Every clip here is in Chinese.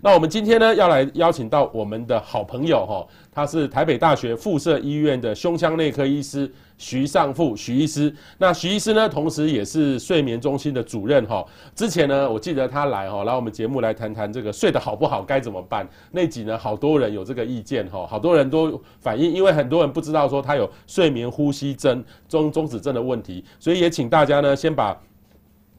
那我们今天呢，要来邀请到我们的好朋友哈，他是台北大学附设医院的胸腔内科医师。徐尚富，徐医师。那徐医师呢，同时也是睡眠中心的主任哈。之前呢，我记得他来哈，来我们节目来谈谈这个睡得好不好，该怎么办。那集呢，好多人有这个意见哈，好多人都反映，因为很多人不知道说他有睡眠呼吸症中中止症的问题，所以也请大家呢，先把。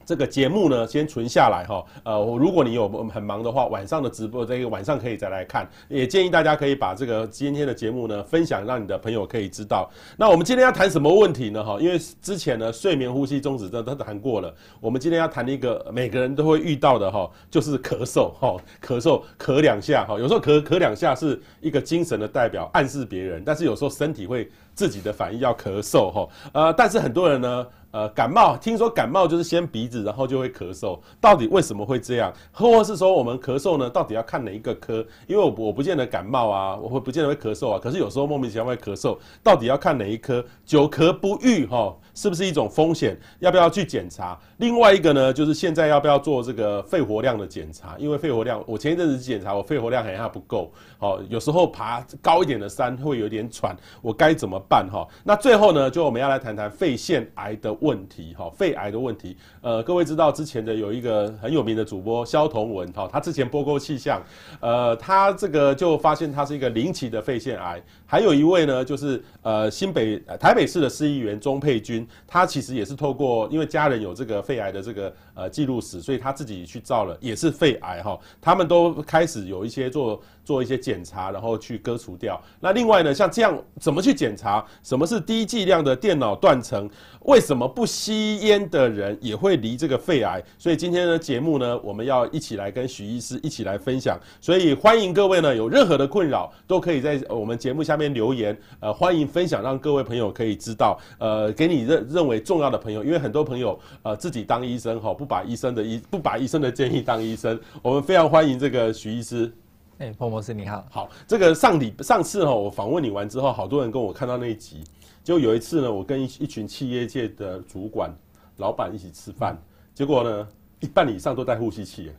这个节目呢，先存下来哈。呃，如果你有很忙的话，晚上的直播这个晚上可以再来看。也建议大家可以把这个今天的节目呢分享，让你的朋友可以知道。那我们今天要谈什么问题呢？哈，因为之前呢睡眠呼吸中止症都谈过了。我们今天要谈一个每个人都会遇到的哈，就是咳嗽哈，咳嗽咳两下哈，有时候咳咳两下是一个精神的代表，暗示别人，但是有时候身体会自己的反应要咳嗽哈。呃，但是很多人呢。呃，感冒，听说感冒就是先鼻子，然后就会咳嗽，到底为什么会这样？或者是说我们咳嗽呢，到底要看哪一个科？因为我我不见得感冒啊，我会不见得会咳嗽啊，可是有时候莫名其妙会咳嗽，到底要看哪一科？久咳不愈哈，是不是一种风险？要不要去检查？另外一个呢，就是现在要不要做这个肺活量的检查？因为肺活量，我前一阵子检查，我肺活量好像不够，好，有时候爬高一点的山会有点喘，我该怎么办？哈，那最后呢，就我们要来谈谈肺腺癌的问题哈，肺癌的问题，呃，各位知道之前的有一个很有名的主播肖同文哈，他之前播过气象，呃，他这个就发现他是一个零期的肺腺癌，还有一位呢，就是呃新北台北市的市议员钟佩君，他其实也是透过因为家人有这个肺癌的这个呃记录史，所以他自己去照了，也是肺癌哈，他们都开始有一些做做一些检查，然后去割除掉。那另外呢，像这样怎么去检查？什么是低剂量的电脑断层？为什么不吸烟的人也会罹这个肺癌？所以今天的节目呢，我们要一起来跟许医师一起来分享。所以欢迎各位呢，有任何的困扰都可以在我们节目下面留言。呃，欢迎分享，让各位朋友可以知道。呃，给你认认为重要的朋友，因为很多朋友呃自己当医生哈，不把医生的医不把医生的建议当医生。我们非常欢迎这个徐医师。哎，彭博士你好。好，这个上礼上次哈，我访问你完之后，好多人跟我看到那一集。就有一次呢，我跟一一群企业界的主管、老板一起吃饭，结果呢，一半以上都带呼吸器。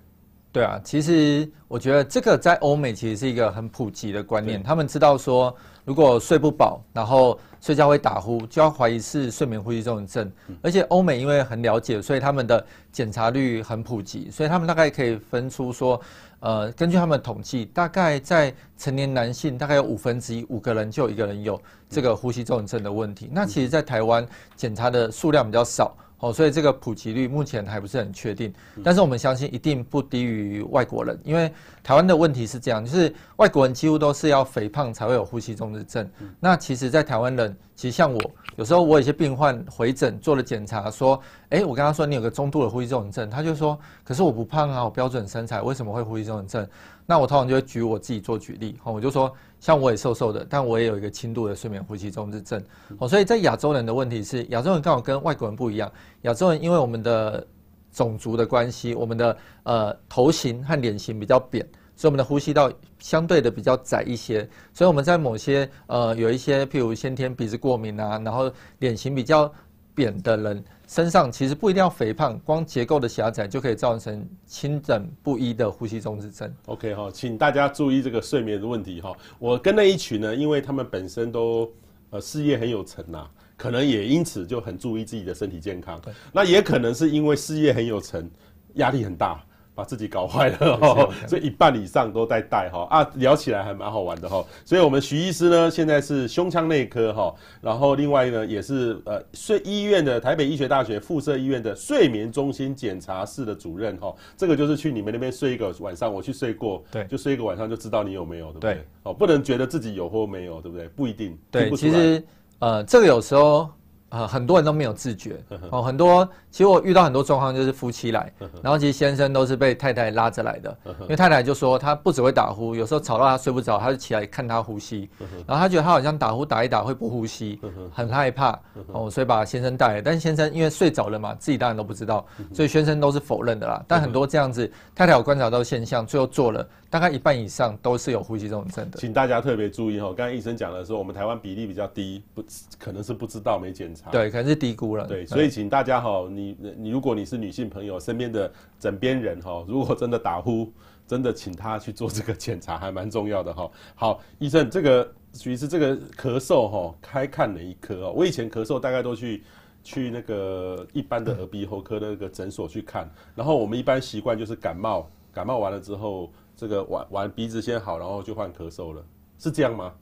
对啊，其实我觉得这个在欧美其实是一个很普及的观念，他们知道说，如果睡不饱，然后睡觉会打呼，就要怀疑是睡眠呼吸综合症。而且欧美因为很了解，所以他们的检查率很普及，所以他们大概可以分出说。呃，根据他们的统计，大概在成年男性，大概有五分之一，五个人就有一个人有这个呼吸综合症的问题。那其实，在台湾检查的数量比较少。哦，所以这个普及率目前还不是很确定，但是我们相信一定不低于外国人，因为台湾的问题是这样，就是外国人几乎都是要肥胖才会有呼吸中止症。那其实，在台湾人，其实像我，有时候我有些病患回诊做了检查，说，哎，我跟他说你有个中度的呼吸中止症，他就说，可是我不胖啊，我标准身材，为什么会呼吸中止症？那我通常就会举我自己做举例，我就说。像我也瘦瘦的，但我也有一个轻度的睡眠呼吸中止症。哦，所以在亚洲人的问题是，亚洲人刚好跟外国人不一样。亚洲人因为我们的种族的关系，我们的呃头型和脸型比较扁，所以我们的呼吸道相对的比较窄一些。所以我们在某些呃有一些，譬如先天鼻子过敏啊，然后脸型比较扁的人。身上其实不一定要肥胖，光结构的狭窄就可以造成轻症不一的呼吸中止症。OK 哈，请大家注意这个睡眠的问题哈。我跟那一群呢，因为他们本身都呃事业很有成呐，可能也因此就很注意自己的身体健康。那也可能是因为事业很有成，压力很大。把自己搞坏了 哈，所以一半以上都在带哈啊，聊起来还蛮好玩的哈。所以我们徐医师呢，现在是胸腔内科哈，然后另外呢也是呃睡医院的台北医学大学附设医院的睡眠中心检查室的主任哈。这个就是去你们那边睡一个晚上，我去睡过，对，就睡一个晚上就知道你有没有，对不对？哦，不能觉得自己有或没有，对不对？不一定。对，其实呃，这个有时候。呃，很多人都没有自觉哦。很多其实我遇到很多状况，就是夫妻来，然后其实先生都是被太太拉着来的，因为太太就说他不只会打呼，有时候吵到他睡不着，他就起来看他呼吸，然后他觉得他好像打呼打一打会不呼吸，很害怕哦，所以把先生带来。但是先生因为睡着了嘛，自己当然都不知道，所以先生都是否认的啦。但很多这样子，太太有观察到现象，最后做了。大概一半以上都是有呼吸综合症的。请大家特别注意哈，刚才医生讲的时候，我们台湾比例比较低，不可能是不知道没检查，对，可能是低估了。对，所以请大家哈，你你如果你是女性朋友，身边的枕边人哈，如果真的打呼，真的请他去做这个检查，还蛮重要的哈。好，医生，这个其实这个咳嗽哈，开看哪一科哦？我以前咳嗽大概都去。去那个一般的耳鼻喉科的那个诊所去看，然后我们一般习惯就是感冒，感冒完了之后，这个完完鼻子先好，然后就换咳嗽了，是这样吗？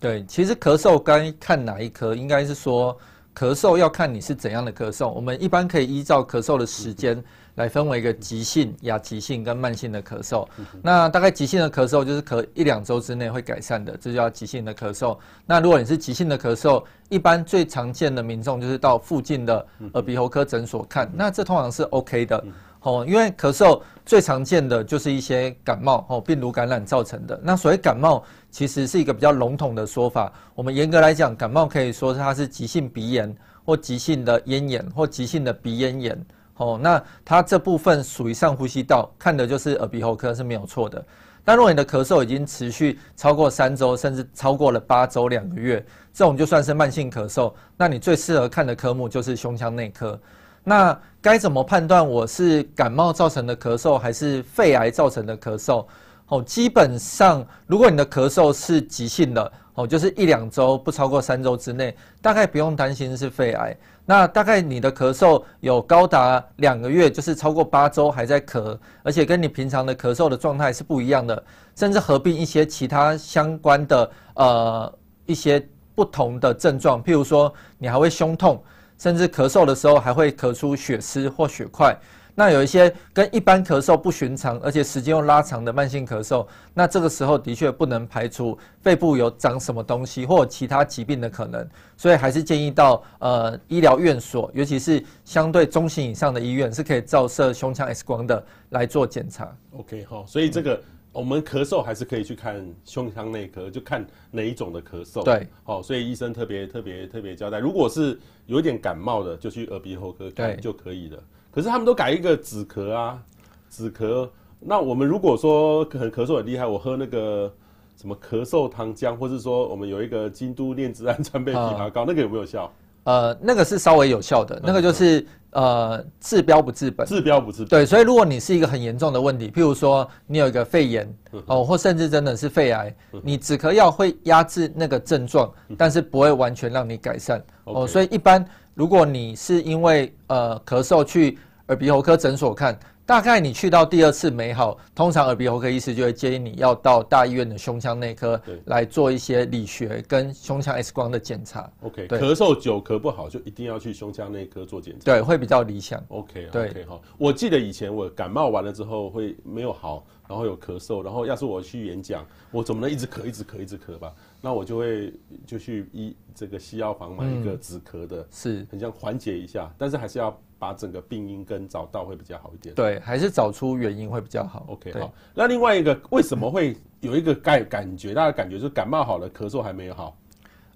对，其实咳嗽该看哪一科，应该是说咳嗽要看你是怎样的咳嗽，我们一般可以依照咳嗽的时间。嗯来分为一个急性、亚急性跟慢性的咳嗽。那大概急性的咳嗽就是咳一两周之内会改善的，这叫急性的咳嗽。那如果你是急性的咳嗽，一般最常见的民众就是到附近的耳鼻喉科诊所看。那这通常是 OK 的哦，因为咳嗽最常见的就是一些感冒哦，病毒感染造成的。那所谓感冒其实是一个比较笼统的说法。我们严格来讲，感冒可以说它是急性鼻炎或急性的咽炎或急性的鼻咽炎。哦，那它这部分属于上呼吸道，看的就是耳鼻喉科是没有错的。但如果你的咳嗽已经持续超过三周，甚至超过了八周、两个月，这种就算是慢性咳嗽，那你最适合看的科目就是胸腔内科。那该怎么判断我是感冒造成的咳嗽，还是肺癌造成的咳嗽？哦，基本上如果你的咳嗽是急性的，哦，就是一两周不超过三周之内，大概不用担心是肺癌。那大概你的咳嗽有高达两个月，就是超过八周还在咳，而且跟你平常的咳嗽的状态是不一样的，甚至合并一些其他相关的呃一些不同的症状，譬如说你还会胸痛，甚至咳嗽的时候还会咳出血丝或血块。那有一些跟一般咳嗽不寻常，而且时间又拉长的慢性咳嗽，那这个时候的确不能排除肺部有长什么东西或其他疾病的可能，所以还是建议到呃医疗院所，尤其是相对中型以上的医院是可以照射胸腔 X 光的来做检查。OK 好，所以这个我们咳嗽还是可以去看胸腔内科，就看哪一种的咳嗽。对，好，所以医生特别特别特别交代，如果是有一点感冒的，就去耳鼻喉科看就可以了。可是他们都改一个止咳啊，止咳。那我们如果说很咳嗽很厉害，我喝那个什么咳嗽糖浆，或是说我们有一个京都念慈庵川贝枇杷膏，那个有没有效？呃，那个是稍微有效的，那个就是呃治标不治本。治标不治本。对，所以如果你是一个很严重的问题，譬如说你有一个肺炎哦，或甚至真的是肺癌，你止咳药会压制那个症状，但是不会完全让你改善哦。所以一般。如果你是因为呃咳嗽去耳鼻喉科诊所看，大概你去到第二次没好，通常耳鼻喉科医师就会建议你要到大医院的胸腔内科来做一些理学跟胸腔 X 光的检查。OK，咳嗽久咳不好就一定要去胸腔内科做检查。对，会比较理想。Okay, okay, 好。我记得以前我感冒完了之后会没有好，然后有咳嗽，然后要是我去演讲，我总不能一直咳，一直咳，一直咳吧？那我就会就去医这个西药房买一个止咳的，是很像缓解一下，但是还是要把整个病因根找到会比较好一点。对，还是找出原因会比较好。OK，好。那另外一个为什么会有一个感感觉，大家感觉就是感冒好了，咳嗽还没有好？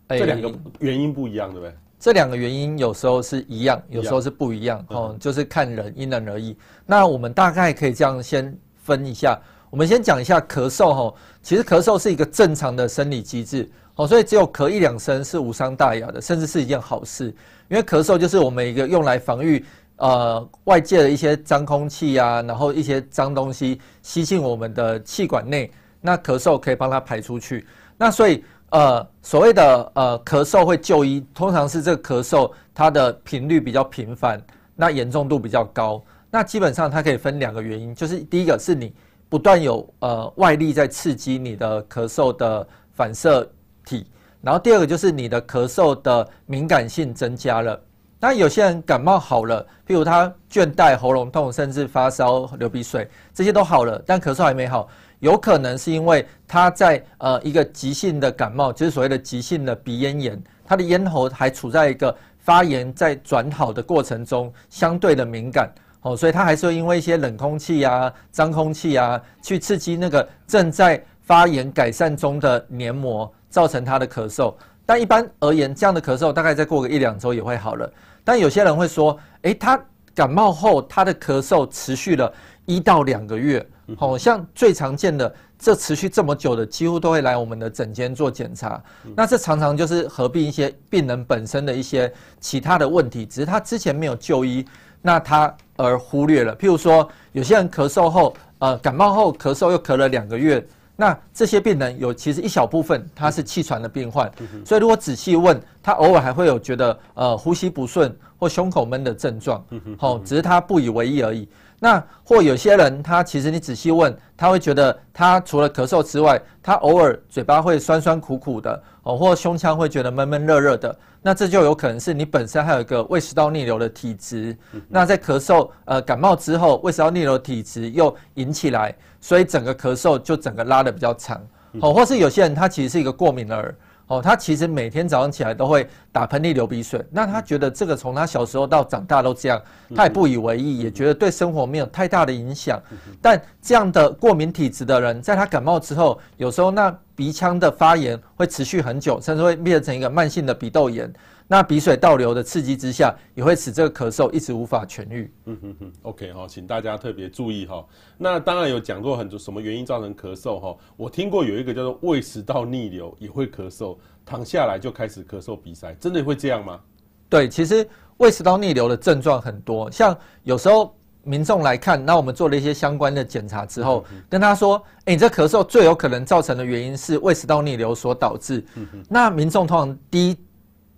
这两个原因不一样，对不对？这两个原因有时候是一样，有时候是不一样，哦，就是看人，因人而异。那我们大概可以这样先分一下。我们先讲一下咳嗽哈，其实咳嗽是一个正常的生理机制哦，所以只有咳一两声是无伤大雅的，甚至是一件好事。因为咳嗽就是我们一个用来防御呃外界的一些脏空气啊，然后一些脏东西吸进我们的气管内，那咳嗽可以帮它排出去。那所以呃所谓的呃咳嗽会就医，通常是这个咳嗽它的频率比较频繁，那严重度比较高。那基本上它可以分两个原因，就是第一个是你。不断有呃外力在刺激你的咳嗽的反射体，然后第二个就是你的咳嗽的敏感性增加了。那有些人感冒好了，譬如他倦怠、喉咙痛，甚至发烧、流鼻水，这些都好了，但咳嗽还没好，有可能是因为他在呃一个急性的感冒，就是所谓的急性的鼻咽炎，他的咽喉还处在一个发炎在转好的过程中，相对的敏感。哦，所以它还是会因为一些冷空气啊、脏空气啊，去刺激那个正在发炎改善中的黏膜，造成它的咳嗽。但一般而言，这样的咳嗽大概再过个一两周也会好了。但有些人会说，诶，他感冒后他的咳嗽持续了一到两个月。好像最常见的这持续这么久的，几乎都会来我们的诊间做检查。那这常常就是合并一些病人本身的一些其他的问题，只是他之前没有就医，那他而忽略了。譬如说，有些人咳嗽后，呃，感冒后咳嗽又咳了两个月。那这些病人有其实一小部分他是气喘的病患，所以如果仔细问，他偶尔还会有觉得呃呼吸不顺或胸口闷的症状，好，只是他不以为意而已。那或有些人他其实你仔细问，他会觉得他除了咳嗽之外，他偶尔嘴巴会酸酸苦苦的哦，或胸腔会觉得闷闷热热的，那这就有可能是你本身还有一个胃食道逆流的体质。那在咳嗽呃感冒之后，胃食道逆流的体质又引起来。所以整个咳嗽就整个拉的比较长，哦，或是有些人他其实是一个过敏儿，哦，他其实每天早上起来都会打喷嚏、流鼻水，那他觉得这个从他小时候到长大都这样，他也不以为意，也觉得对生活没有太大的影响。但这样的过敏体质的人，在他感冒之后，有时候那鼻腔的发炎会持续很久，甚至会变成一个慢性的鼻窦炎。那鼻水倒流的刺激之下，也会使这个咳嗽一直无法痊愈。嗯哼哼，OK 哈，请大家特别注意哈。那当然有讲过很多什么原因造成咳嗽哈。我听过有一个叫做胃食道逆流也会咳嗽，躺下来就开始咳嗽鼻塞，真的会这样吗？对，其实胃食道逆流的症状很多，像有时候民众来看，那我们做了一些相关的检查之后，嗯、跟他说，哎，你这咳嗽最有可能造成的原因是胃食道逆流所导致。嗯、那民众通常第一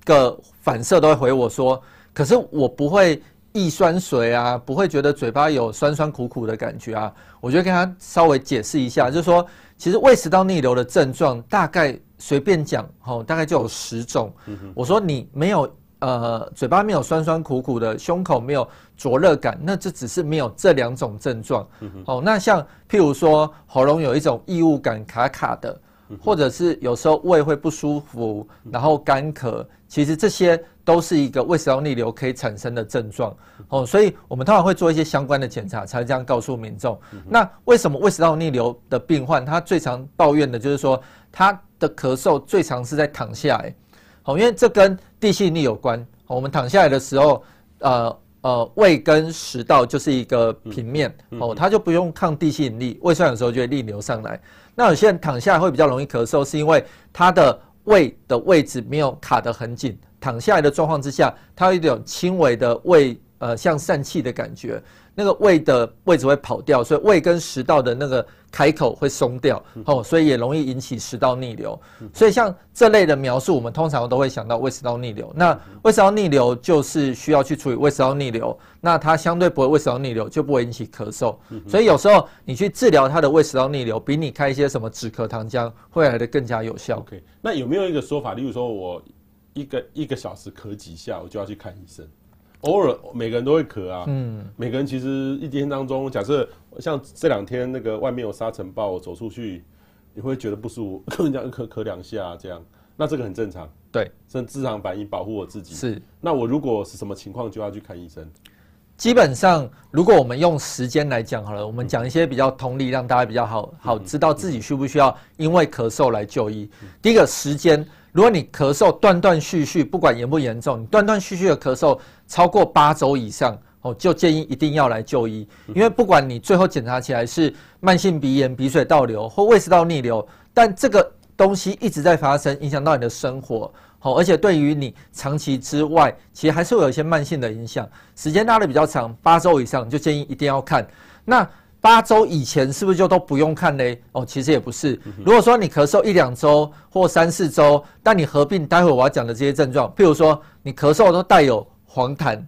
个反射都会回我说，可是我不会易酸水啊，不会觉得嘴巴有酸酸苦苦的感觉啊。我就跟他稍微解释一下，就是说，其实胃食道逆流的症状大概随便讲，哦，大概就有十种。我说你没有呃嘴巴没有酸酸苦苦的，胸口没有灼热感，那这只是没有这两种症状。哦，那像譬如说喉咙有一种异物感卡卡的。或者是有时候胃会不舒服，然后干咳，其实这些都是一个胃食道逆流可以产生的症状哦，所以我们通常会做一些相关的检查，才这样告诉民众。那为什么胃食道逆流的病患他最常抱怨的就是说他的咳嗽最常是在躺下来，哦，因为这跟地心引力有关。我们躺下来的时候，呃呃，胃跟食道就是一个平面哦，他就不用抗地心引力，胃酸有时候就会逆流上来。那有些人躺下来会比较容易咳嗽，是因为他的胃的位置没有卡得很紧，躺下来的状况之下，他有一种轻微的胃呃像疝气的感觉。那个胃的位置会跑掉，所以胃跟食道的那个开口会松掉，哦，所以也容易引起食道逆流。所以像这类的描述，我们通常都会想到胃食道逆流。那胃食道逆流就是需要去处理胃食道逆流，那它相对不会胃食道逆流，就不会引起咳嗽。所以有时候你去治疗它的胃食道逆流，比你开一些什么止咳糖浆会来的更加有效。OK，那有没有一个说法，例如说我一个一个小时咳几下，我就要去看医生？偶尔每个人都会咳啊，嗯，每个人其实一天当中，假设像这两天那个外面有沙尘暴，我走出去，你会觉得不舒服，人家咳咳两下这样，那这个很正常，对，是正常反应，保护我自己。是，那我如果是什么情况就要去看医生？基本上，如果我们用时间来讲好了，我们讲一些比较同理，让大家比较好好知道自己需不需要因为咳嗽来就医。第一个时间。如果你咳嗽断断续续，不管严不严重，你断断续续的咳嗽超过八周以上，哦，就建议一定要来就医。因为不管你最后检查起来是慢性鼻炎、鼻水倒流或胃食道逆流，但这个东西一直在发生，影响到你的生活，哦，而且对于你长期之外，其实还是会有一些慢性的影响。时间拉得比较长，八周以上，就建议一定要看。那八周以前是不是就都不用看嘞？哦，其实也不是。如果说你咳嗽一两周或三四周，但你合并待会我要讲的这些症状，譬如说你咳嗽都带有黄痰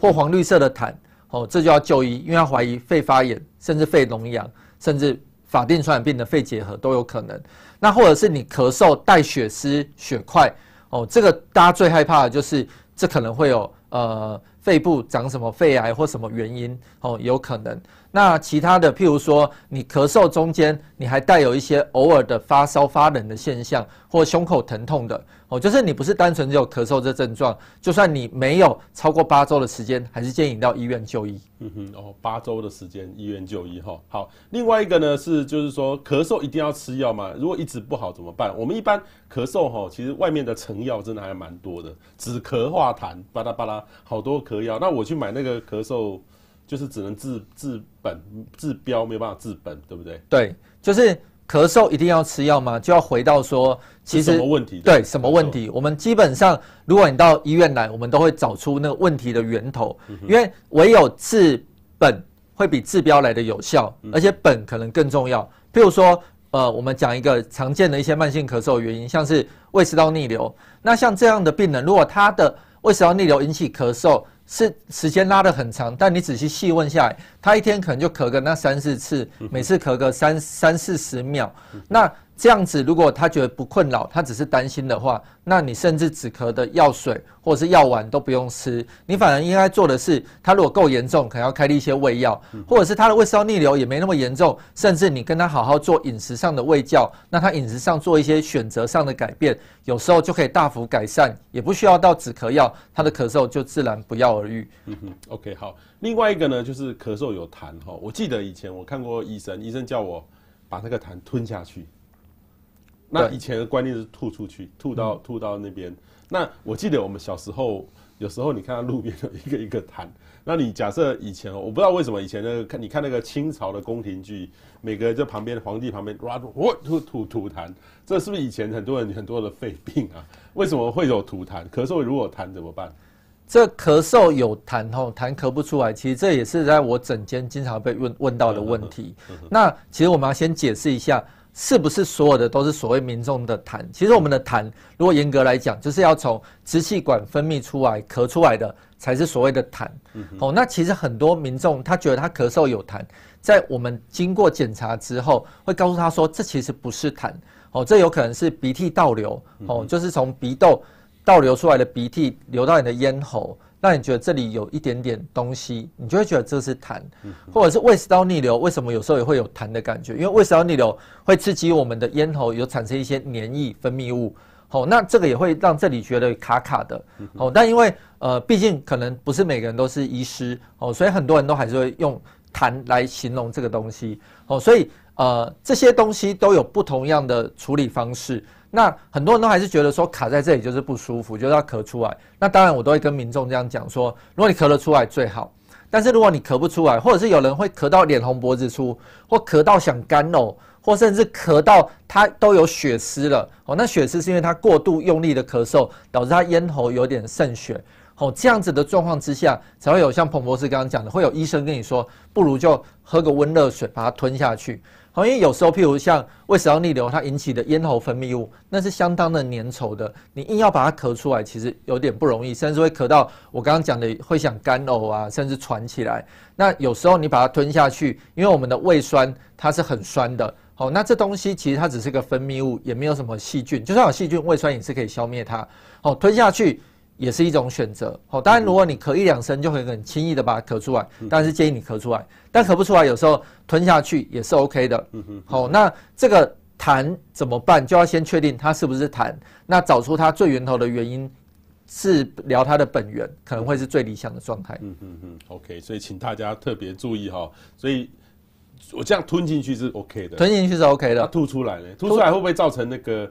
或黄绿色的痰，哦，这就要就医，因为要怀疑肺发炎，甚至肺脓疡，甚至法定传染病的肺结核都有可能。那或者是你咳嗽带血丝、血块，哦，这个大家最害怕的就是这可能会有呃肺部长什么肺癌或什么原因，哦，有可能。那其他的，譬如说，你咳嗽中间，你还带有一些偶尔的发烧、发冷的现象，或胸口疼痛的，哦，就是你不是单纯只有咳嗽这症状，就算你没有超过八周的时间，还是建议你到医院就医。嗯哼，哦，八周的时间医院就医哈。好，另外一个呢是，就是说咳嗽一定要吃药吗？如果一直不好怎么办？我们一般咳嗽哈，其实外面的成药真的还蛮多的，止咳化痰，巴拉巴拉，好多咳药。那我去买那个咳嗽。就是只能治治本治标，没有办法治本，对不对？对，就是咳嗽一定要吃药吗？就要回到说，其实什么问题？对，什么问题？我们基本上，如果你到医院来，我们都会找出那个问题的源头，因为唯有治本会比治标来的有效，而且本可能更重要。譬如说，呃，我们讲一个常见的一些慢性咳嗽的原因，像是胃食道逆流。那像这样的病人，如果他的胃食道逆流引起咳嗽，是时间拉得很长，但你仔细细问下来，他一天可能就咳个那三四次，每次咳个三三四十秒，那。这样子，如果他觉得不困扰，他只是担心的话，那你甚至止咳的药水或者是药丸都不用吃，你反而应该做的是，他如果够严重，可能要开立一些胃药，或者是他的胃食道逆流也没那么严重，甚至你跟他好好做饮食上的胃教，那他饮食上做一些选择上的改变，有时候就可以大幅改善，也不需要到止咳药，他的咳嗽就自然不药而愈。嗯哼，OK，好。另外一个呢，就是咳嗽有痰哈，我记得以前我看过医生，医生叫我把那个痰吞下去。那以前的观念是吐出去，吐到吐到那边。那我记得我们小时候，有时候你看到路边有一个一个痰，那你假设以前我不知道为什么以前那个看你看那个清朝的宫廷剧，每个人在旁边皇帝旁边哇吐吐吐痰，这是不是以前很多人很多的肺病啊？为什么会有吐痰？咳嗽如果痰怎么办？这咳嗽有痰吼，痰咳不出来，其实这也是在我诊间经常被问问到的问题。那其实我们要先解释一下。是不是所有的都是所谓民众的痰？其实我们的痰，如果严格来讲，就是要从支气管分泌出来、咳出来的，才是所谓的痰。哦，那其实很多民众他觉得他咳嗽有痰，在我们经过检查之后，会告诉他说，这其实不是痰。哦，这有可能是鼻涕倒流。哦，就是从鼻窦倒流出来的鼻涕流到你的咽喉。那你觉得这里有一点点东西，你就会觉得这是痰，或者是胃食道逆流，为什么有时候也会有痰的感觉？因为胃食道逆流会刺激我们的咽喉，有产生一些黏液分泌物，好，那这个也会让这里觉得卡卡的，好，但因为呃，毕竟可能不是每个人都是医师，哦，所以很多人都还是会用痰来形容这个东西，哦，所以呃，这些东西都有不同样的处理方式。那很多人都还是觉得说卡在这里就是不舒服，就是要咳出来。那当然我都会跟民众这样讲说，如果你咳得出来最好，但是如果你咳不出来，或者是有人会咳到脸红脖子粗，或咳到想干呕，或甚至咳到他都有血丝了。哦，那血丝是因为他过度用力的咳嗽，导致他咽喉有点渗血。哦，这样子的状况之下，才会有像彭博士刚刚讲的，会有医生跟你说，不如就喝个温热水把它吞下去。好因为有时候，譬如像胃食道逆流，它引起的咽喉分泌物，那是相当的粘稠的。你硬要把它咳出来，其实有点不容易，甚至会咳到我刚刚讲的会想干呕啊，甚至喘起来。那有时候你把它吞下去，因为我们的胃酸它是很酸的。好，那这东西其实它只是个分泌物，也没有什么细菌。就算有细菌，胃酸也是可以消灭它。好，吞下去。也是一种选择，好，当然如果你咳一两声，就会很轻易的把它咳出来，但是建议你咳出来，但咳不出来，有时候吞下去也是 OK 的，好，那这个痰怎么办？就要先确定它是不是痰，那找出它最源头的原因，治疗它的本源，可能会是最理想的状态。嗯嗯嗯，OK，所以请大家特别注意哈，所以我这样吞进去是 OK 的，吞进去是 OK 的，吐出来呢？吐出来会不会造成那个？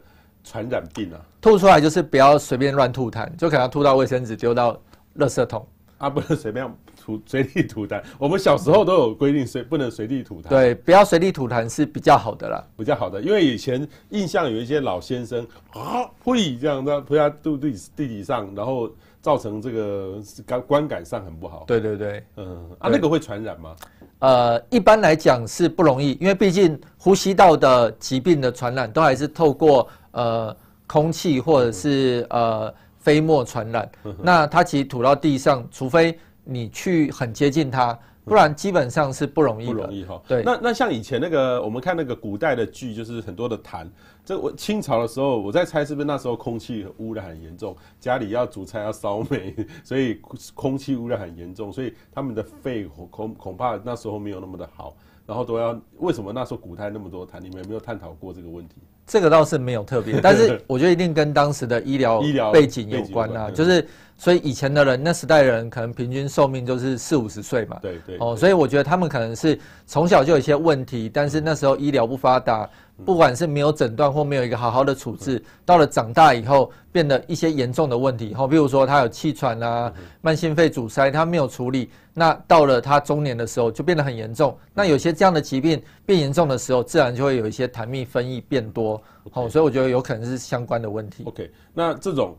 传染病啊，吐出来就是不要随便乱吐痰，就可能吐到卫生纸，丢到垃圾桶啊，不能随便吐随地吐痰。我们小时候都有规定，随不能随地吐痰。对，不要随地吐痰是比较好的啦，比较好的。因为以前印象有一些老先生啊，会这样的吐在肚地地底上，然后造成这个感观感上很不好。对对对，嗯啊，那个会传染吗？呃，一般来讲是不容易，因为毕竟呼吸道的疾病的传染都还是透过。呃，空气或者是呃飞沫传染，那它其实吐到地上，除非你去很接近它，不然基本上是不容易的。不容易哈。对。那那像以前那个，我们看那个古代的剧，就是很多的痰。这我清朝的时候，我在猜是不是那时候空气污染很严重，家里要煮菜要烧煤，所以空气污染很严重，所以他们的肺恐恐怕那时候没有那么的好，然后都要为什么那时候古代那么多痰？你们有没有探讨过这个问题？这个倒是没有特别，但是我觉得一定跟当时的医疗医疗背景有关啊，就是所以以前的人那时代的人可能平均寿命就是四五十岁嘛，对对哦，所以我觉得他们可能是从小就有一些问题，但是那时候医疗不发达，不管是没有诊断或没有一个好好的处置，到了长大以后变得一些严重的问题，哦，比如说他有气喘啊、慢性肺阻塞，他没有处理，那到了他中年的时候就变得很严重，那有些这样的疾病变严重的时候，自然就会有一些痰蜜分泌变多。好.所以我觉得有可能是相关的问题。OK，那这种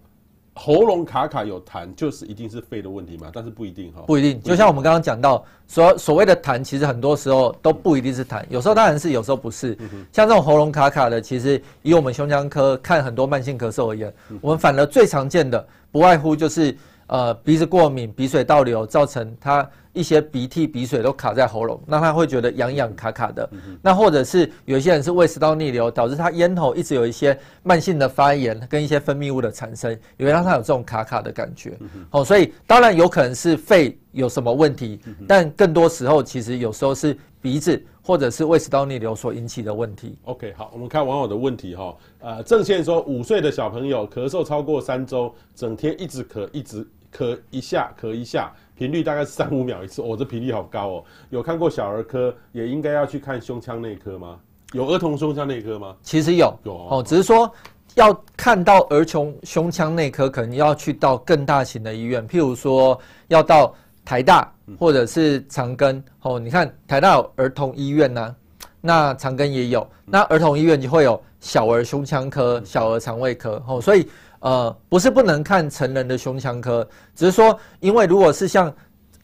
喉咙卡卡有痰，就是一定是肺的问题吗？但是不一定哈，不一定。就像我们刚刚讲到，所所谓的痰，其实很多时候都不一定是痰，有时候当然是，有时候不是。像这种喉咙卡卡的，其实以我们胸腔科看很多慢性咳嗽而言，我们反而最常见的不外乎就是呃鼻子过敏、鼻水倒流，造成他。一些鼻涕、鼻水都卡在喉咙，那他会觉得痒痒卡卡的。那或者是有一些人是胃食道逆流，导致他咽喉一直有一些慢性的发炎跟一些分泌物的产生，也会让他有这种卡卡的感觉。哦，所以当然有可能是肺有什么问题，但更多时候其实有时候是鼻子或者是胃食道逆流所引起的问题。OK，好，我们看网友的问题哈。呃，郑先说五岁的小朋友咳嗽超过三周，整天一直咳，一直咳一下咳一下。频率大概三五秒一次，哦，这频率好高哦。有看过小儿科，也应该要去看胸腔内科吗？有儿童胸腔内科吗？其实有，有哦，只是说要看到儿童胸腔内科，可能要去到更大型的医院，譬如说要到台大或者是长庚。哦，你看台大有儿童医院呢，那长庚也有，那儿童医院就会有小儿胸腔科、小儿肠胃科。哦，所以。呃，不是不能看成人的胸腔科，只是说，因为如果是像，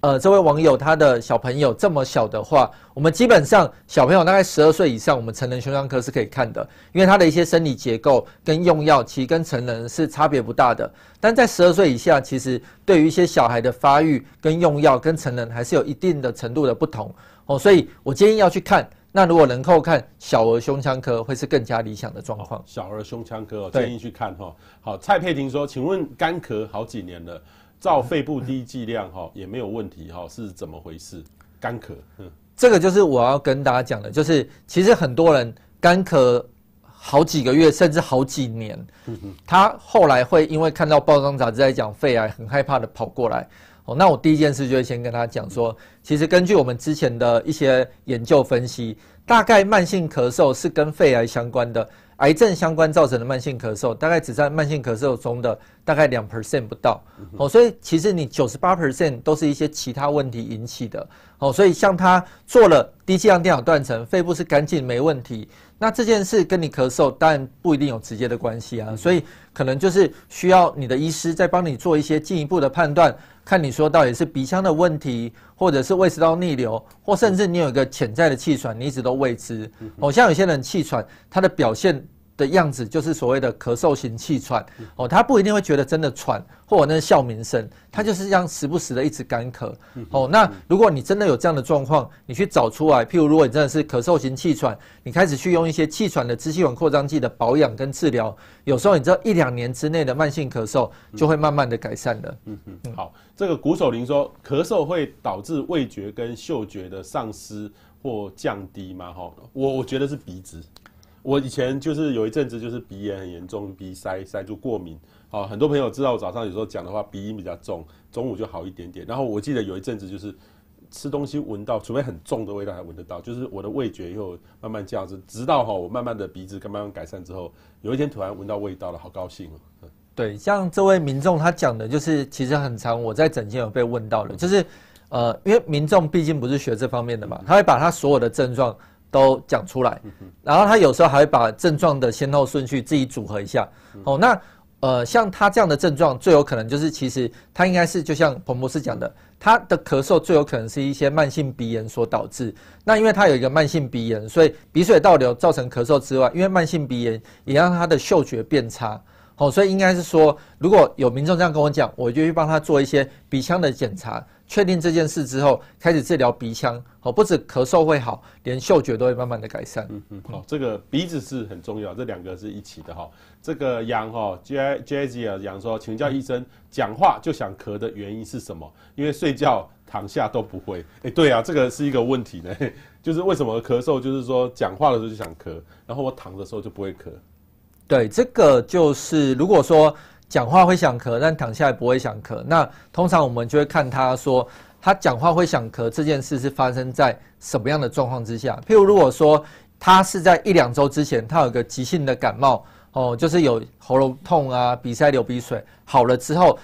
呃，这位网友他的小朋友这么小的话，我们基本上小朋友大概十二岁以上，我们成人胸腔科是可以看的，因为他的一些生理结构跟用药其实跟成人是差别不大的。但在十二岁以下，其实对于一些小孩的发育跟用药跟成人还是有一定的程度的不同哦，所以我建议要去看。那如果能够看小儿胸腔科，会是更加理想的状况。小儿胸腔科，建议去看哈。好，蔡佩婷说，请问干咳好几年了，照肺部低剂量哈也没有问题哈，是怎么回事？干咳，嗯，这个就是我要跟大家讲的，就是其实很多人干咳好几个月，甚至好几年，他后来会因为看到报章杂志在讲肺癌，很害怕的跑过来。哦，那我第一件事就会先跟他讲说，其实根据我们之前的一些研究分析，大概慢性咳嗽是跟肺癌相关的，癌症相关造成的慢性咳嗽，大概只占慢性咳嗽中的大概两 percent 不到。哦，所以其实你九十八 percent 都是一些其他问题引起的。哦，所以像他做了低剂量电脑断层，肺部是干净没问题，那这件事跟你咳嗽当然不一定有直接的关系啊，所以可能就是需要你的医师再帮你做一些进一步的判断。看你说到底是鼻腔的问题，或者是胃食道逆流，或甚至你有一个潜在的气喘，你一直都未知。哦，像有些人气喘，他的表现。的样子就是所谓的咳嗽型气喘哦，他不一定会觉得真的喘，或者那是笑鸣声，他就是这样时不时的一直干咳哦。那如果你真的有这样的状况，你去找出来，譬如如果你真的是咳嗽型气喘，你开始去用一些气喘的支气管扩张剂的保养跟治疗，有时候你知道一两年之内的慢性咳嗽就会慢慢的改善了。嗯嗯，好，这个鼓手林说，咳嗽会导致味觉跟嗅觉的丧失或降低吗？哈，我我觉得是鼻子。我以前就是有一阵子就是鼻炎很严重，鼻塞塞住过敏，好，很多朋友知道我早上有时候讲的话鼻音比较重，中午就好一点点。然后我记得有一阵子就是吃东西闻到，除非很重的味道还闻得到，就是我的味觉又慢慢这样子，直到哈我慢慢的鼻子慢慢改善之后，有一天突然闻到味道了，好高兴哦。对，像这位民众他讲的就是其实很常，我在诊间有被问到的，就是呃，因为民众毕竟不是学这方面的嘛，他会把他所有的症状。都讲出来，然后他有时候还会把症状的先后顺序自己组合一下。哦，那呃，像他这样的症状，最有可能就是其实他应该是就像彭博士讲的，他的咳嗽最有可能是一些慢性鼻炎所导致。那因为他有一个慢性鼻炎，所以鼻水倒流造成咳嗽之外，因为慢性鼻炎也让他的嗅觉变差。哦，所以应该是说，如果有民众这样跟我讲，我就去帮他做一些鼻腔的检查。确定这件事之后，开始治疗鼻腔，哦，不止咳嗽会好，连嗅觉都会慢慢的改善。嗯嗯，好，这个鼻子是很重要，这两个是一起的哈。这个杨哈 J Jazzy 啊杨说，请教医生，讲话就想咳的原因是什么？因为睡觉躺下都不会。哎，对啊，这个是一个问题呢，就是为什么咳嗽？就是说讲话的时候就想咳，然后我躺的时候就不会咳。对，这个就是如果说讲话会想咳，但躺下来不会想咳，那通常我们就会看他说他讲话会想咳这件事是发生在什么样的状况之下。譬如如果说他是在一两周之前，他有个急性的感冒，哦，就是有喉咙痛啊、鼻塞、流鼻水，好了之后，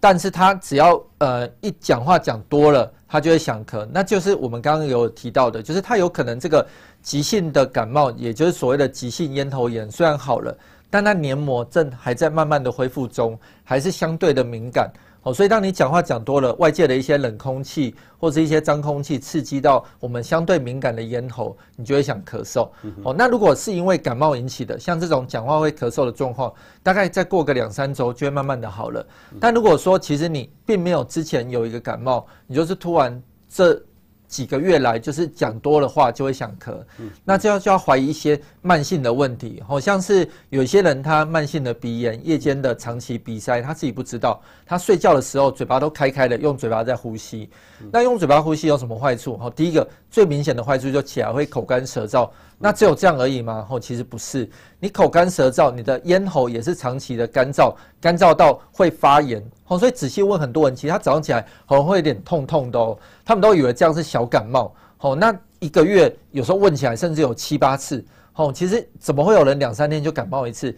但是他只要呃一讲话讲多了，他就会想咳，那就是我们刚刚有提到的，就是他有可能这个急性的感冒，也就是所谓的急性咽喉炎，虽然好了，但它黏膜正还在慢慢的恢复中，还是相对的敏感。哦，所以当你讲话讲多了，外界的一些冷空气或者一些脏空气刺激到我们相对敏感的咽喉，你就会想咳嗽。哦，那如果是因为感冒引起的，像这种讲话会咳嗽的状况，大概再过个两三周就会慢慢的好了。但如果说其实你并没有之前有一个感冒，你就是突然这。几个月来，就是讲多了话就会想咳，那就要就要怀疑一些慢性的问题，好像是有些人他慢性的鼻炎，夜间的长期鼻塞，他自己不知道，他睡觉的时候嘴巴都开开的，用嘴巴在呼吸。那用嘴巴呼吸有什么坏处？好，第一个最明显的坏处就起来会口干舌燥。那只有这样而已吗？哦，其实不是。你口干舌燥，你的咽喉也是长期的干燥，干燥到会发炎。哦，所以仔细问很多人，其实他早上起来喉咙会有点痛痛的哦，他们都以为这样是小感冒。哦，那一个月有时候问起来，甚至有七八次。吼，其实怎么会有人两三天就感冒一次？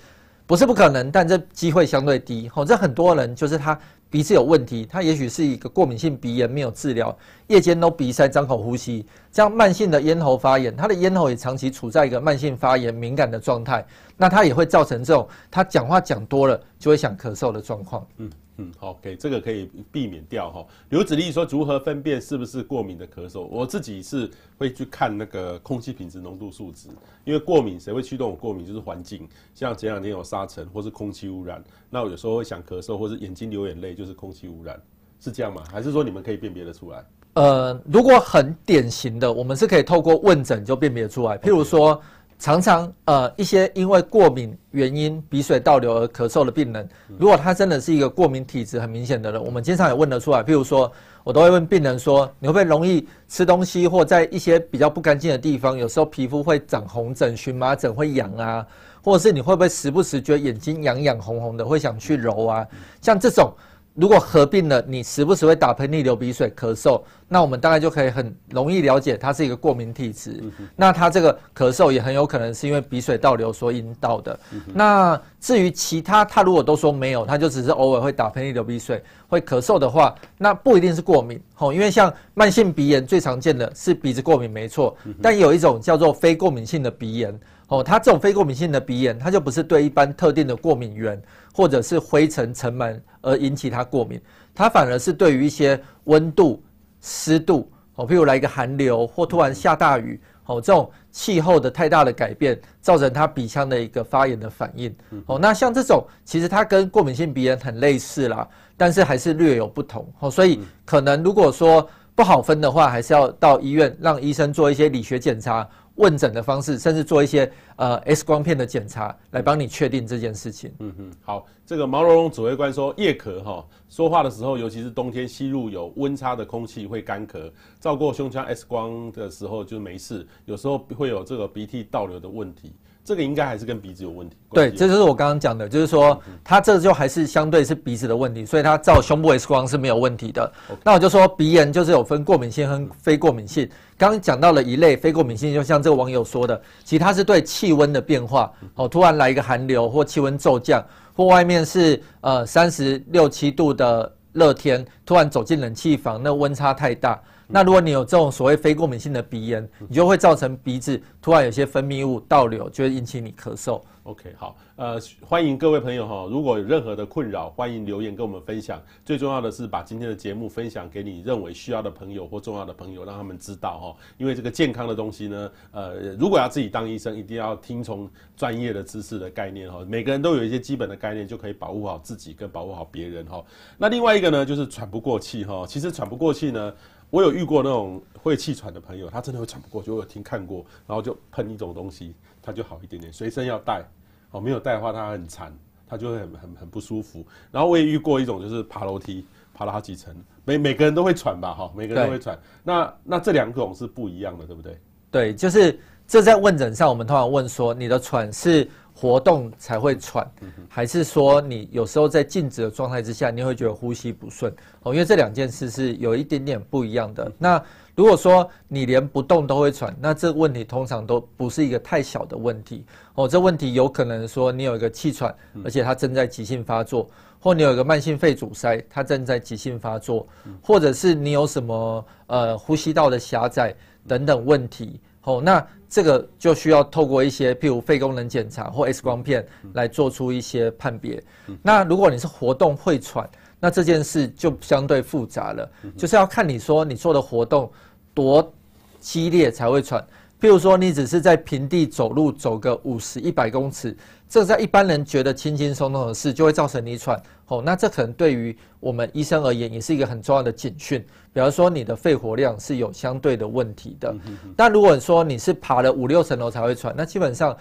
不是不可能，但这机会相对低。吼，这很多人就是他。鼻子有问题，他也许是一个过敏性鼻炎没有治疗，夜间都鼻塞、张口呼吸，这样慢性的咽喉发炎，他的咽喉也长期处在一个慢性发炎敏感的状态，那他也会造成这种他讲话讲多了就会想咳嗽的状况。嗯。嗯，好，给这个可以避免掉哈。刘子立说，如何分辨是不是过敏的咳嗽？我自己是会去看那个空气品质浓度数值，因为过敏谁会驱动我过敏？就是环境，像前两天有沙尘或是空气污染，那我有时候会想咳嗽，或是眼睛流眼泪，就是空气污染，是这样吗？还是说你们可以辨别得出来？呃，如果很典型的，我们是可以透过问诊就辨别出来，譬如说。常常呃一些因为过敏原因鼻水倒流而咳嗽的病人，如果他真的是一个过敏体质很明显的人，我们经常也问得出来。譬如说，我都会问病人说，你会不会容易吃东西或在一些比较不干净的地方，有时候皮肤会长红疹、荨麻疹会痒啊，或者是你会不会时不时觉得眼睛痒痒红红的，会想去揉啊？像这种。如果合并了，你时不时会打喷嚏、流鼻水、咳嗽，那我们大概就可以很容易了解它是一个过敏体质。嗯、那它这个咳嗽也很有可能是因为鼻水倒流所引导的。嗯、那至于其他，他如果都说没有，他就只是偶尔会打喷嚏、流鼻水、会咳嗽的话，那不一定是过敏。吼，因为像慢性鼻炎最常见的是鼻子过敏，没错，但有一种叫做非过敏性的鼻炎。哦，它这种非过敏性的鼻炎，它就不是对一般特定的过敏源或者是灰尘尘螨而引起它过敏，它反而是对于一些温度、湿度，哦，譬如来一个寒流或突然下大雨，哦，这种气候的太大的改变，造成它鼻腔的一个发炎的反应。哦，那像这种其实它跟过敏性鼻炎很类似啦，但是还是略有不同。哦，所以可能如果说不好分的话，还是要到医院让医生做一些理学检查。问诊的方式，甚至做一些呃 X 光片的检查，来帮你确定这件事情。嗯哼，好，这个毛茸茸指挥官说夜咳哈，说话的时候，尤其是冬天吸入有温差的空气会干咳，照过胸腔 X 光的时候就没事，有时候会有这个鼻涕倒流的问题。这个应该还是跟鼻子有问题。对，这就是我刚刚讲的，就是说它这就还是相对是鼻子的问题，所以它照胸部 X 光是没有问题的。那我就说鼻炎就是有分过敏性和非过敏性。刚刚讲到了一类非过敏性，就像这个网友说的，其实它是对气温的变化哦，突然来一个寒流或气温骤降，或外面是呃三十六七度的热天，突然走进冷气房，那温差太大。那如果你有这种所谓非过敏性的鼻炎，你就会造成鼻子突然有些分泌物倒流，就会引起你咳嗽。OK，好，呃，欢迎各位朋友哈，如果有任何的困扰，欢迎留言跟我们分享。最重要的是把今天的节目分享给你认为需要的朋友或重要的朋友，让他们知道哈。因为这个健康的东西呢，呃，如果要自己当医生，一定要听从专业的知识的概念哈。每个人都有一些基本的概念，就可以保护好自己跟保护好别人哈。那另外一个呢，就是喘不过气哈。其实喘不过气呢。我有遇过那种会气喘的朋友，他真的会喘不过去。我有听看过，然后就喷一种东西，他就好一点点。随身要带，哦，没有带的话，他很馋，他就会很很很不舒服。然后我也遇过一种，就是爬楼梯，爬了好几层，每每个人都会喘吧，哈，每个人都会喘。那那这两种是不一样的，对不对？对，就是这在问诊上，我们通常问说，你的喘是活动才会喘，还是说你有时候在静止的状态之下，你会觉得呼吸不顺？哦，因为这两件事是有一点点不一样的。那如果说你连不动都会喘，那这个问题通常都不是一个太小的问题。哦，这问题有可能说你有一个气喘，而且它正在急性发作，或你有一个慢性肺阻塞，它正在急性发作，或者是你有什么呃呼吸道的狭窄等等问题。哦，那这个就需要透过一些，譬如肺功能检查或 X 光片来做出一些判别。那如果你是活动会喘，那这件事就相对复杂了，就是要看你说你做的活动多激烈才会喘。譬如说你只是在平地走路走个五十、一百公尺。这在一般人觉得轻轻松松的事，就会造成你喘。哦，那这可能对于我们医生而言，也是一个很重要的警讯。比方说，你的肺活量是有相对的问题的。但如果说你是爬了五六层楼才会喘，那基本上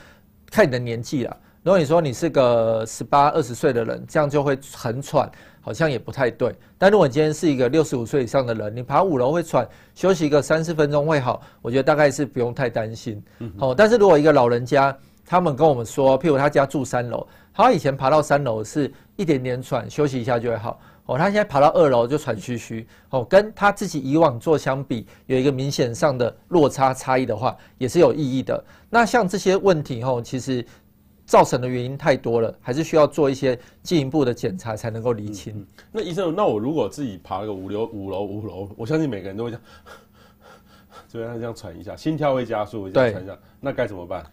看你的年纪了。如果你说你是个十八二十岁的人，这样就会很喘，好像也不太对。但如果你今天是一个六十五岁以上的人，你爬五楼会喘，休息个三四分钟会好，我觉得大概是不用太担心。哦，但是如果一个老人家，他们跟我们说，譬如他家住三楼，他以前爬到三楼是一点点喘，休息一下就会好。哦，他现在爬到二楼就喘吁吁。哦，跟他自己以往做相比，有一个明显上的落差差异的话，也是有意义的。那像这些问题，哦，其实造成的原因太多了，还是需要做一些进一步的检查才能够厘清。嗯嗯。那医生，那我如果自己爬了个五楼五楼五楼，我相信每个人都会这样，就让他这样喘一下，心跳会加速，这样喘一下，那该怎么办？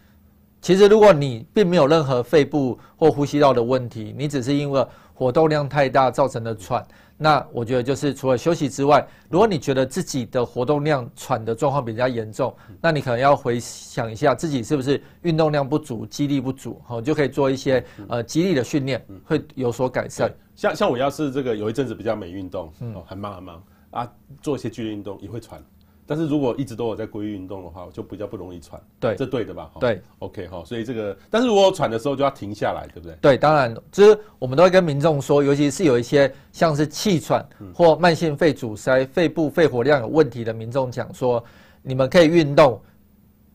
其实，如果你并没有任何肺部或呼吸道的问题，你只是因为活动量太大造成的喘，那我觉得就是除了休息之外，如果你觉得自己的活动量喘的状况比较严重，那你可能要回想一下自己是不是运动量不足、肌力不足，好，就可以做一些呃肌力的训练，会有所改善。像像我要是这个有一阵子比较没运动，哦，很忙很忙啊，做一些剧烈运动也会喘。但是如果一直都有在规律运动的话，就比较不容易喘。对，这对的吧？对，OK 哈。所以这个，但是如果喘的时候就要停下来，对不对？对，当然，就是我们都会跟民众说，尤其是有一些像是气喘或慢性肺阻塞、肺部肺活量有问题的民众讲说，你们可以运动，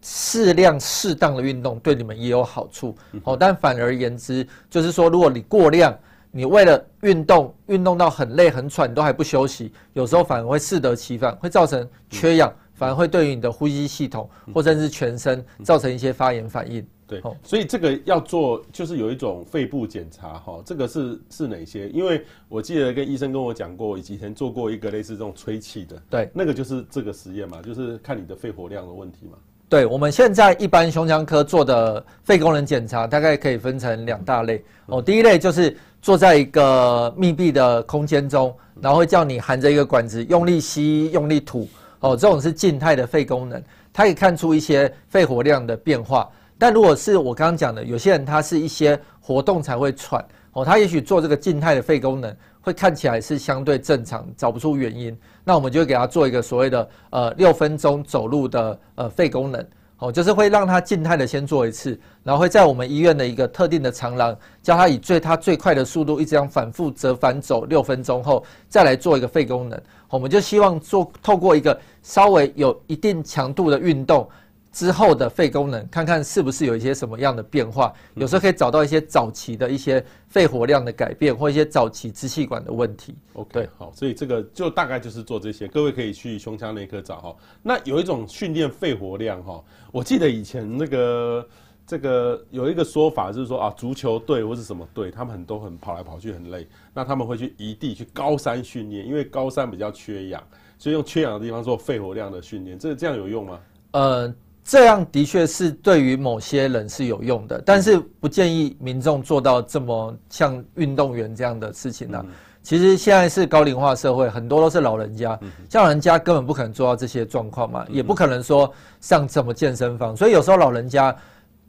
适量适当的运动对你们也有好处。哦，但反而言之，就是说，如果你过量。你为了运动，运动到很累很喘，你都还不休息，有时候反而会适得其反，会造成缺氧，反而会对于你的呼吸系统或甚至全身造成一些发炎反应。对，所以这个要做，就是有一种肺部检查哈，这个是是哪些？因为我记得跟医生跟我讲过，以前做过一个类似这种吹气的，对，那个就是这个实验嘛，就是看你的肺活量的问题嘛。对，我们现在一般胸腔科做的肺功能检查，大概可以分成两大类哦。第一类就是坐在一个密闭的空间中，然后会叫你含着一个管子，用力吸，用力吐哦。这种是静态的肺功能，它可以看出一些肺活量的变化。但如果是我刚刚讲的，有些人他是一些活动才会喘哦，他也许做这个静态的肺功能。会看起来是相对正常，找不出原因，那我们就给他做一个所谓的呃六分钟走路的呃肺功能，哦，就是会让他静态的先做一次，然后会在我们医院的一个特定的长廊，叫他以最他最快的速度一直这样反复折返走六分钟后，再来做一个肺功能，我们就希望做透过一个稍微有一定强度的运动。之后的肺功能，看看是不是有一些什么样的变化，有时候可以找到一些早期的一些肺活量的改变，或一些早期支气管的问题。OK，好，所以这个就大概就是做这些，各位可以去胸腔内科找哈。那有一种训练肺活量哈，我记得以前那个这个有一个说法就是说啊，足球队或是什么队，他们很多很跑来跑去很累，那他们会去移地去高山训练，因为高山比较缺氧，所以用缺氧的地方做肺活量的训练，这这样有用吗？呃。这样的确是对于某些人是有用的，但是不建议民众做到这么像运动员这样的事情呢、啊。其实现在是高龄化社会，很多都是老人家，像老人家根本不可能做到这些状况嘛，也不可能说上什么健身房，所以有时候老人家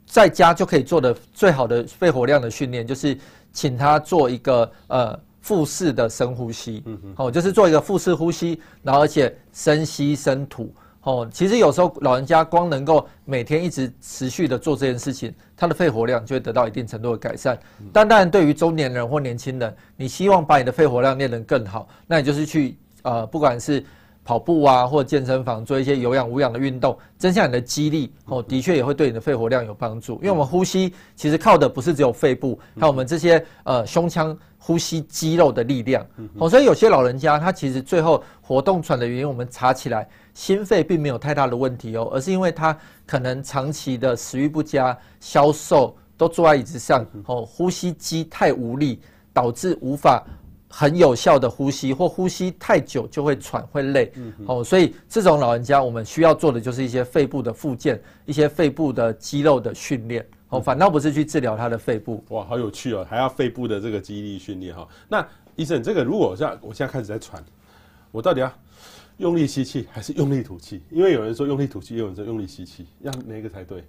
在家就可以做的最好的肺活量的训练，就是请他做一个呃腹式的深呼吸，哦，就是做一个腹式呼吸，然后而且深吸深吐。哦，其实有时候老人家光能够每天一直持续的做这件事情，他的肺活量就会得到一定程度的改善。但当然，对于中年人或年轻人，你希望把你的肺活量练得更好，那你就是去呃，不管是跑步啊，或健身房做一些有氧无氧的运动，增加你的肌力哦，的确也会对你的肺活量有帮助。因为我们呼吸其实靠的不是只有肺部，还有我们这些呃胸腔呼吸肌肉的力量哦。所以有些老人家他其实最后活动喘的原因，我们查起来心肺并没有太大的问题哦，而是因为他可能长期的食欲不佳、消瘦，都坐在椅子上哦，呼吸肌太无力，导致无法。很有效的呼吸，或呼吸太久就会喘会累，嗯哦，所以这种老人家我们需要做的就是一些肺部的复健，一些肺部的肌肉的训练，哦，反倒不是去治疗他的肺部。哇，好有趣哦，还要肺部的这个肌力训练哈。那医生，这个如果像我现在开始在喘，我到底要用力吸气还是用力吐气？因为有人说用力吐气，有人说用力吸气，要哪个才对？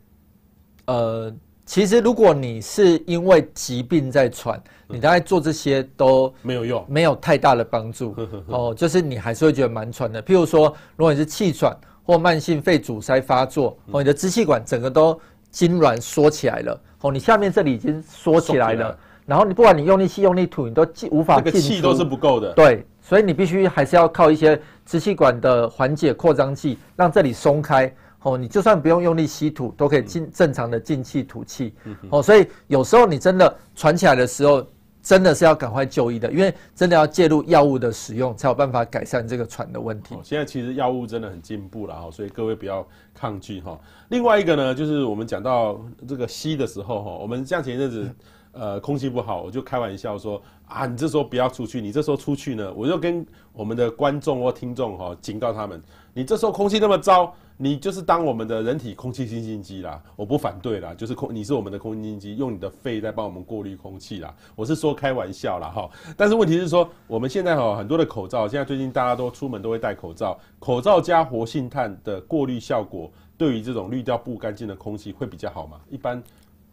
呃。其实，如果你是因为疾病在喘，你大概做这些都没有用，没有太大的帮助。哦，就是你还是会觉得蛮喘的。譬如说，如果你是气喘或慢性肺阻塞发作，哦，你的支气管整个都痉挛缩起来了，哦，你下面这里已经缩起来了，然后你不管你用力吸用力吐，你都进无法进出，气都是不够的。对，所以你必须还是要靠一些支气管的缓解扩张剂，让这里松开。哦，你就算不用用力吸吐，都可以进正常的进气吐气。哦，所以有时候你真的喘起来的时候，真的是要赶快就医的，因为真的要介入药物的使用，才有办法改善这个喘的问题。现在其实药物真的很进步了哈，所以各位不要抗拒哈。另外一个呢，就是我们讲到这个吸的时候哈，我们像前一阵子呃空气不好，我就开玩笑说啊，你这时候不要出去，你这时候出去呢，我就跟我们的观众或听众哈警告他们，你这时候空气那么糟。你就是当我们的人体空气清新机啦，我不反对啦，就是空，你是我们的空气清新机，用你的肺在帮我们过滤空气啦。我是说开玩笑啦哈，但是问题是说，我们现在哈很多的口罩，现在最近大家都出门都会戴口罩，口罩加活性炭的过滤效果，对于这种滤掉不干净的空气会比较好吗？一般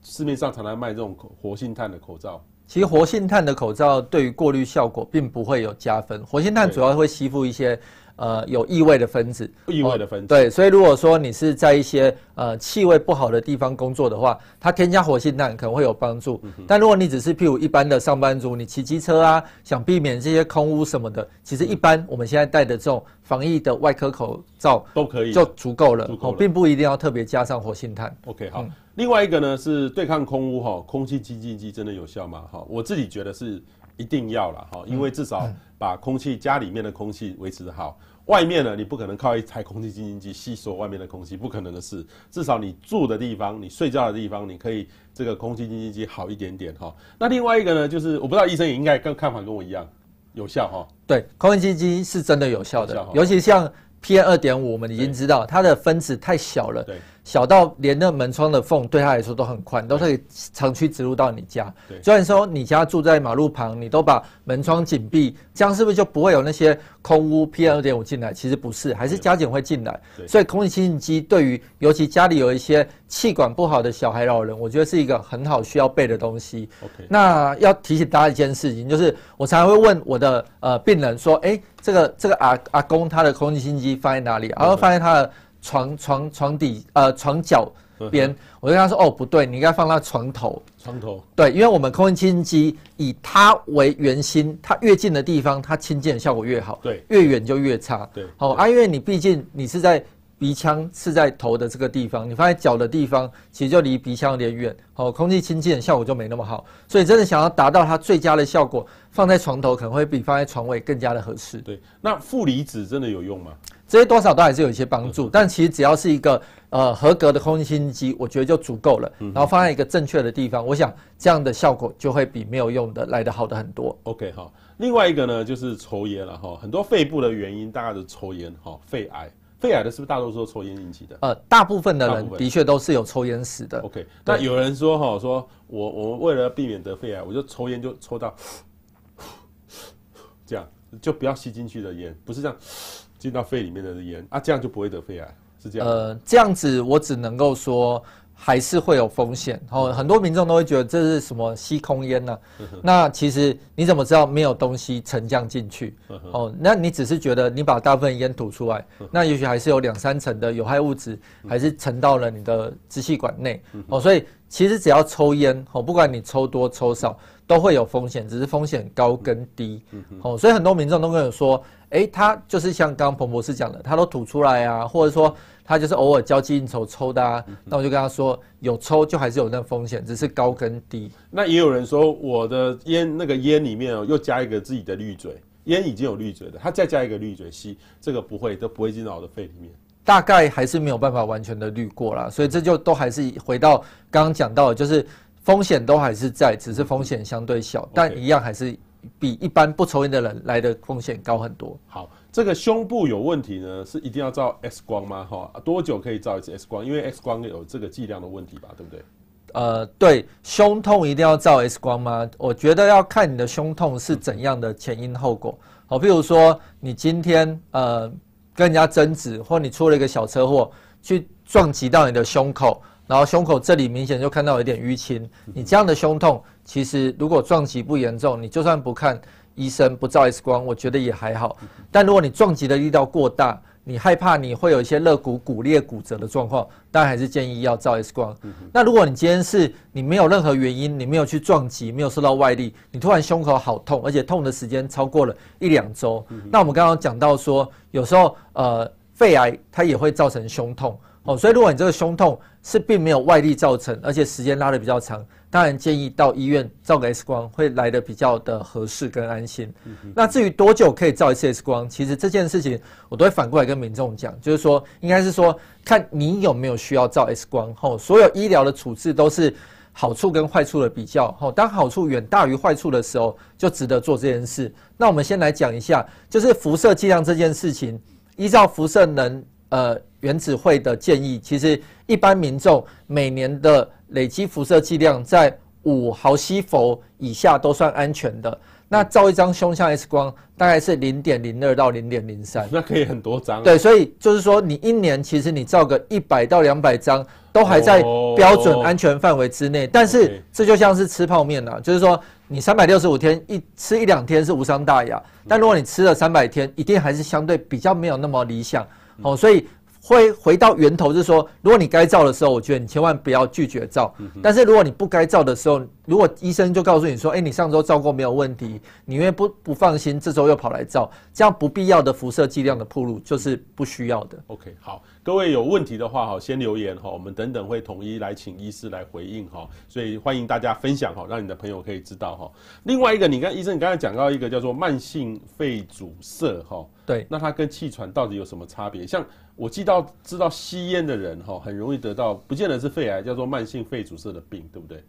市面上常常卖这种口活性炭的口罩，其实活性炭的口罩对于过滤效果并不会有加分，活性炭主要会吸附一些。呃，有异味的分子，异味的分子，对，所以如果说你是在一些呃气味不好的地方工作的话，它添加活性炭可能会有帮助。但如果你只是譬如一般的上班族，你骑机车啊，想避免这些空污什么的，其实一般我们现在戴的这种防疫的外科口罩都可以，就足够了，哦，并不一定要特别加上活性炭。OK，好。另外一个呢是对抗空污哈，空气清净机真的有效吗？哈，我自己觉得是。一定要了哈，因为至少把空气家里面的空气维持好。外面呢，你不可能靠一台空气清新机吸收外面的空气，不可能的事。至少你住的地方，你睡觉的地方，你可以这个空气清新机好一点点哈。那另外一个呢，就是我不知道医生也应该跟看法跟我一样有效哈。对，空气清新机是真的有效的，尤其像 PM 二点五，我们已经知道它的分子太小了。小到连那门窗的缝对他来说都很宽，都可以长驱直入到你家。对，虽然说你家住在马路旁，你都把门窗紧闭，这样是不是就不会有那些空污 PM 二点五进来？其实不是，还是加减会进来。所以空气清新机对于尤其家里有一些气管不好的小孩老人，我觉得是一个很好需要备的东西。OK，那要提醒大家一件事情，就是我常常会问我的呃病人说，哎，这个这个阿阿公他的空气清新机放在哪里？然后放在他的。床床床底呃床脚边，我就跟他说哦不对，你应该放在床头。床头对，因为我们空气清新机以它为圆心，它越近的地方，它清洁的效果越好。对，越远就越差。对，好啊，因为你毕竟你是在鼻腔是在头的这个地方，你放在脚的地方，其实就离鼻腔有点远，好，空气清净的效果就没那么好。所以真的想要达到它最佳的效果，放在床头可能会比放在床尾更加的合适。对，那负离子真的有用吗？这些多少都还是有一些帮助，但其实只要是一个呃合格的空气清新机，我觉得就足够了。然后放在一个正确的地方，我想这样的效果就会比没有用的来得好的很多。OK 哈，另外一个呢就是抽烟了哈，很多肺部的原因大家都是抽烟哈，肺癌，肺癌的是不是大多数都抽烟引起的？呃，大部分的人的确都是有抽烟史的。OK，那有人说哈，说我我为了避免得肺癌，我就抽烟就抽到 这样，就不要吸进去的烟，不是这样。进到肺里面的烟啊，这样就不会得肺癌，是这样。呃，这样子我只能够说还是会有风险。哦，很多民众都会觉得这是什么吸空烟呢？那其实你怎么知道没有东西沉降进去？哦，那你只是觉得你把大部分烟吐出来，那也许还是有两三成的有害物质还是沉到了你的支气管内。哦，所以其实只要抽烟哦，不管你抽多抽少，都会有风险，只是风险高跟低。哦，所以很多民众都跟我说，诶，他就是像刚刚彭博士讲的，他都吐出来啊，或者说他就是偶尔交际应酬抽的啊。那我就跟他说，有抽就还是有那风险，只是高跟低。那也有人说，我的烟那个烟里面哦，又加一个自己的滤嘴，烟已经有滤嘴的，他再加一个滤嘴吸，这个不会都不会进到我的肺里面。大概还是没有办法完全的滤过啦，所以这就都还是回到刚刚讲到的，就是风险都还是在，只是风险相对小，但一样还是比一般不抽烟的人来的风险高很多。好，这个胸部有问题呢，是一定要照 X 光吗？哈，多久可以照一次 X 光？因为 X 光有这个剂量的问题吧，对不对？呃，对，胸痛一定要照 X 光吗？我觉得要看你的胸痛是怎样的前因后果。好，譬如说你今天呃。跟人家争执，或你出了一个小车祸，去撞击到你的胸口，然后胸口这里明显就看到有点淤青。你这样的胸痛，其实如果撞击不严重，你就算不看医生，不照 X 光，我觉得也还好。但如果你撞击的力道过大，你害怕你会有一些肋骨骨裂、骨折的状况，当然还是建议要照 X 光。那如果你今天是你没有任何原因，你没有去撞击，没有受到外力，你突然胸口好痛，而且痛的时间超过了一两周，那我们刚刚讲到说，有时候呃肺癌它也会造成胸痛哦，所以如果你这个胸痛是并没有外力造成，而且时间拉得比较长。当然建议到医院照个 X 光，会来的比较的合适跟安心。那至于多久可以照一次 X 光，其实这件事情我都会反过来跟民众讲，就是说应该是说看你有没有需要照 X 光。吼，所有医疗的处置都是好处跟坏处的比较。吼，当好处远大于坏处的时候，就值得做这件事。那我们先来讲一下，就是辐射剂量这件事情，依照辐射能呃原子会的建议，其实一般民众每年的累积辐射剂量在五毫西弗以下都算安全的。那照一张胸腔 X 光大概是零点零二到零点零三，那可以很多张。对，所以就是说你一年其实你照个一百到两百张都还在标准安全范围之内。但是这就像是吃泡面呐，就是说你三百六十五天一吃一两天是无伤大雅，但如果你吃了三百天，一定还是相对比较没有那么理想。哦，所以。会回到源头，就是说，如果你该照的时候，我觉得你千万不要拒绝照。但是如果你不该照的时候，如果医生就告诉你说，哎，你上周照过没有问题，你因为不不放心，这周又跑来照，这样不必要的辐射剂量的暴露就是不需要的。OK，好，各位有问题的话哈，先留言哈，我们等等会统一来请医师来回应哈，所以欢迎大家分享哈，让你的朋友可以知道哈。另外一个，你看医生，你刚才讲到一个叫做慢性肺阻塞哈，对，那它跟气喘到底有什么差别？像我知道知道吸烟的人哈，很容易得到，不见得是肺癌，叫做慢性肺阻塞的病，对不对？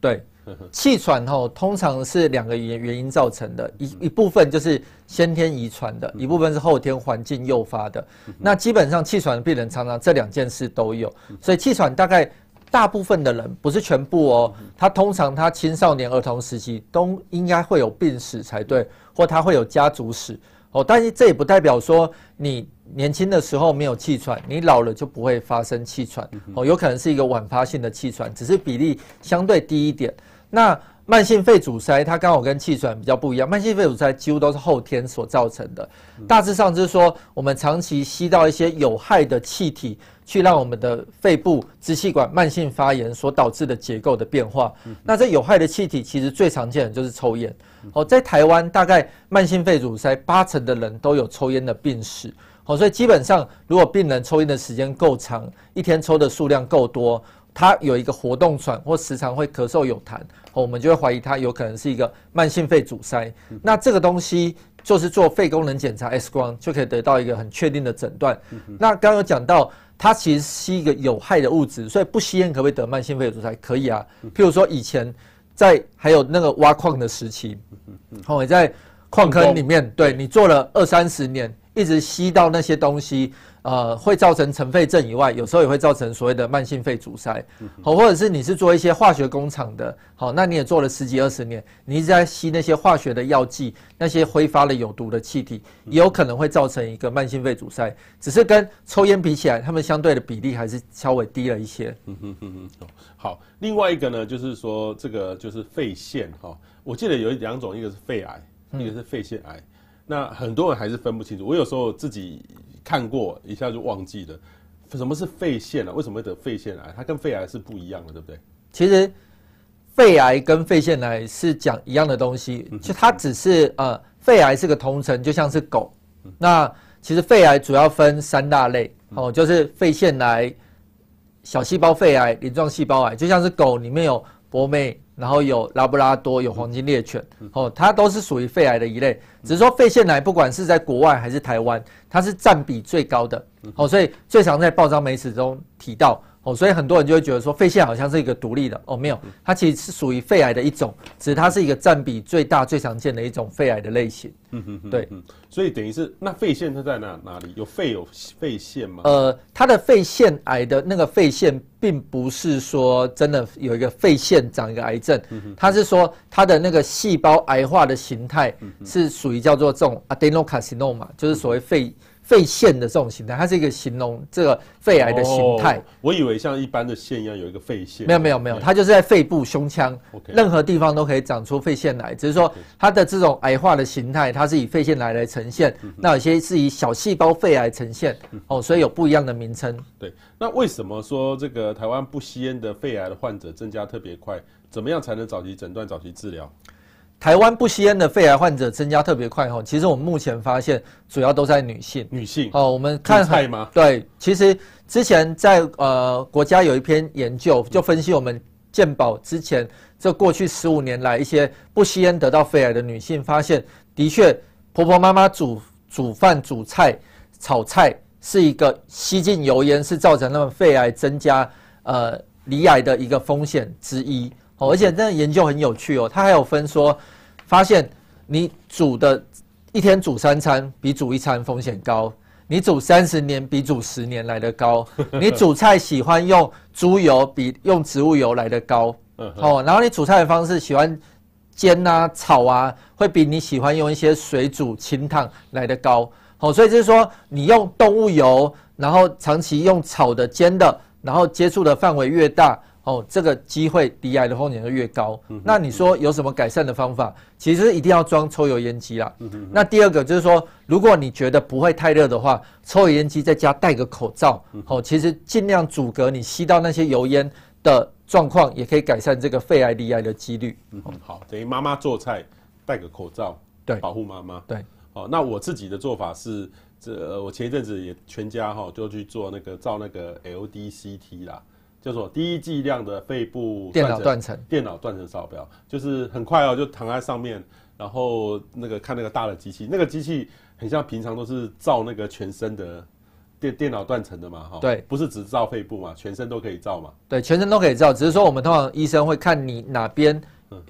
对，气喘吼通常是两个原原因造成的，一一部分就是先天遗传的，一部分是后天环境诱发的。那基本上气喘的病人常常这两件事都有，所以气喘大概大部分的人不是全部哦，他通常他青少年儿童时期都应该会有病史才对，或他会有家族史。哦，但是这也不代表说你。年轻的时候没有气喘，你老了就不会发生气喘哦，有可能是一个晚发性的气喘，只是比例相对低一点。那慢性肺阻塞它刚好跟气喘比较不一样，慢性肺阻塞几乎都是后天所造成的，大致上就是说我们长期吸到一些有害的气体，去让我们的肺部支气管慢性发炎所导致的结构的变化。那这有害的气体其实最常见的就是抽烟哦，在台湾大概慢性肺阻塞八成的人都有抽烟的病史。好，所以基本上，如果病人抽烟的时间够长，一天抽的数量够多，他有一个活动喘或时常会咳嗽有痰，我们就会怀疑他有可能是一个慢性肺阻塞。那这个东西就是做肺功能检查 X 光就可以得到一个很确定的诊断。那刚刚有讲到，它其实是一个有害的物质，所以不吸烟可不可以得慢性肺阻塞？可以啊。譬如说以前在还有那个挖矿的时期，哦，你在矿坑里面，对你做了二三十年。一直吸到那些东西，呃，会造成尘肺症以外，有时候也会造成所谓的慢性肺阻塞。好，或者是你是做一些化学工厂的，好，那你也做了十几二十年，你一直在吸那些化学的药剂，那些挥发了有毒的气体，也有可能会造成一个慢性肺阻塞。只是跟抽烟比起来，他们相对的比例还是稍微低了一些。嗯哼哼哼。好，另外一个呢，就是说这个就是肺腺哈，我记得有两种，一个是肺癌，一个是肺腺癌。那很多人还是分不清楚。我有时候自己看过一下就忘记了，什么是肺腺啊？为什么会得肺腺癌？它跟肺癌是不一样的，对不对？其实肺癌跟肺腺癌是讲一样的东西，就它只是呃，肺癌是个同层，就像是狗。那其实肺癌主要分三大类哦，就是肺腺癌、小细胞肺癌、鳞状细胞癌，就像是狗里面有博美。然后有拉布拉多，有黄金猎犬，哦，它都是属于肺癌的一类。只是说肺腺癌，不管是在国外还是台湾，它是占比最高的，哦，所以最常在报章媒体中提到。哦，所以很多人就会觉得说肺腺好像是一个独立的哦，没有，它其实是属于肺癌的一种，只是它是一个占比最大、最常见的一种肺癌的类型。嗯嗯嗯，对。所以等于是那肺腺它在哪哪里？有肺有肺腺吗？呃，它的肺腺癌的那个肺腺，并不是说真的有一个肺腺长一个癌症，它是说它的那个细胞癌化的形态是属于叫做这种 adenocarcinoma，就是所谓肺。肺腺的这种形态，它是一个形容这个肺癌的形态。我以为像一般的腺一样有一个肺腺。没有没有没有，它就是在肺部、胸腔，任何地方都可以长出肺腺癌。只是说它的这种癌化的形态，它是以肺腺癌来呈现。那有些是以小细胞肺癌呈现。哦，所以有不一样的名称。对，那为什么说这个台湾不吸烟的肺癌的患者增加特别快？怎么样才能早期诊断、早期治疗？台湾不吸烟的肺癌患者增加特别快哈，其实我们目前发现主要都在女性。女性哦，我们看菜吗？对，其实之前在呃国家有一篇研究，就分析我们健保之前这过去十五年来一些不吸烟得到肺癌的女性，发现的确婆婆妈妈煮煮饭煮菜炒菜是一个吸进油烟，是造成他们肺癌增加呃罹癌的一个风险之一。哦，而且这个研究很有趣哦，它还有分说。发现你煮的一天煮三餐比煮一餐风险高，你煮三十年比煮十年来的高，你煮菜喜欢用猪油比用植物油来的高，哦，然后你煮菜的方式喜欢煎啊、炒啊，会比你喜欢用一些水煮清烫来的高，好，所以就是说你用动物油，然后长期用炒的、煎的，然后接触的范围越大。哦，这个机会罹癌的风险就越高。那你说有什么改善的方法？其实一定要装抽油烟机啦。那第二个就是说，如果你觉得不会太热的话，抽油烟机在家戴个口罩。哦，其实尽量阻隔你吸到那些油烟的状况，也可以改善这个肺癌罹癌的几率。嗯，好，等于妈妈做菜戴个口罩，对，保护妈妈。对，好，那我自己的做法是，这我前一阵子也全家哈就去做那个照那个 LDCT 啦。叫做低剂量的肺部电脑断层，电脑断层扫描，就是很快哦，就躺在上面，然后那个看那个大的机器，那个机器很像平常都是照那个全身的电电脑断层的嘛，哈，对，不是只照肺部嘛，全身都可以照嘛，对，全身都可以照，只是说我们通常医生会看你哪边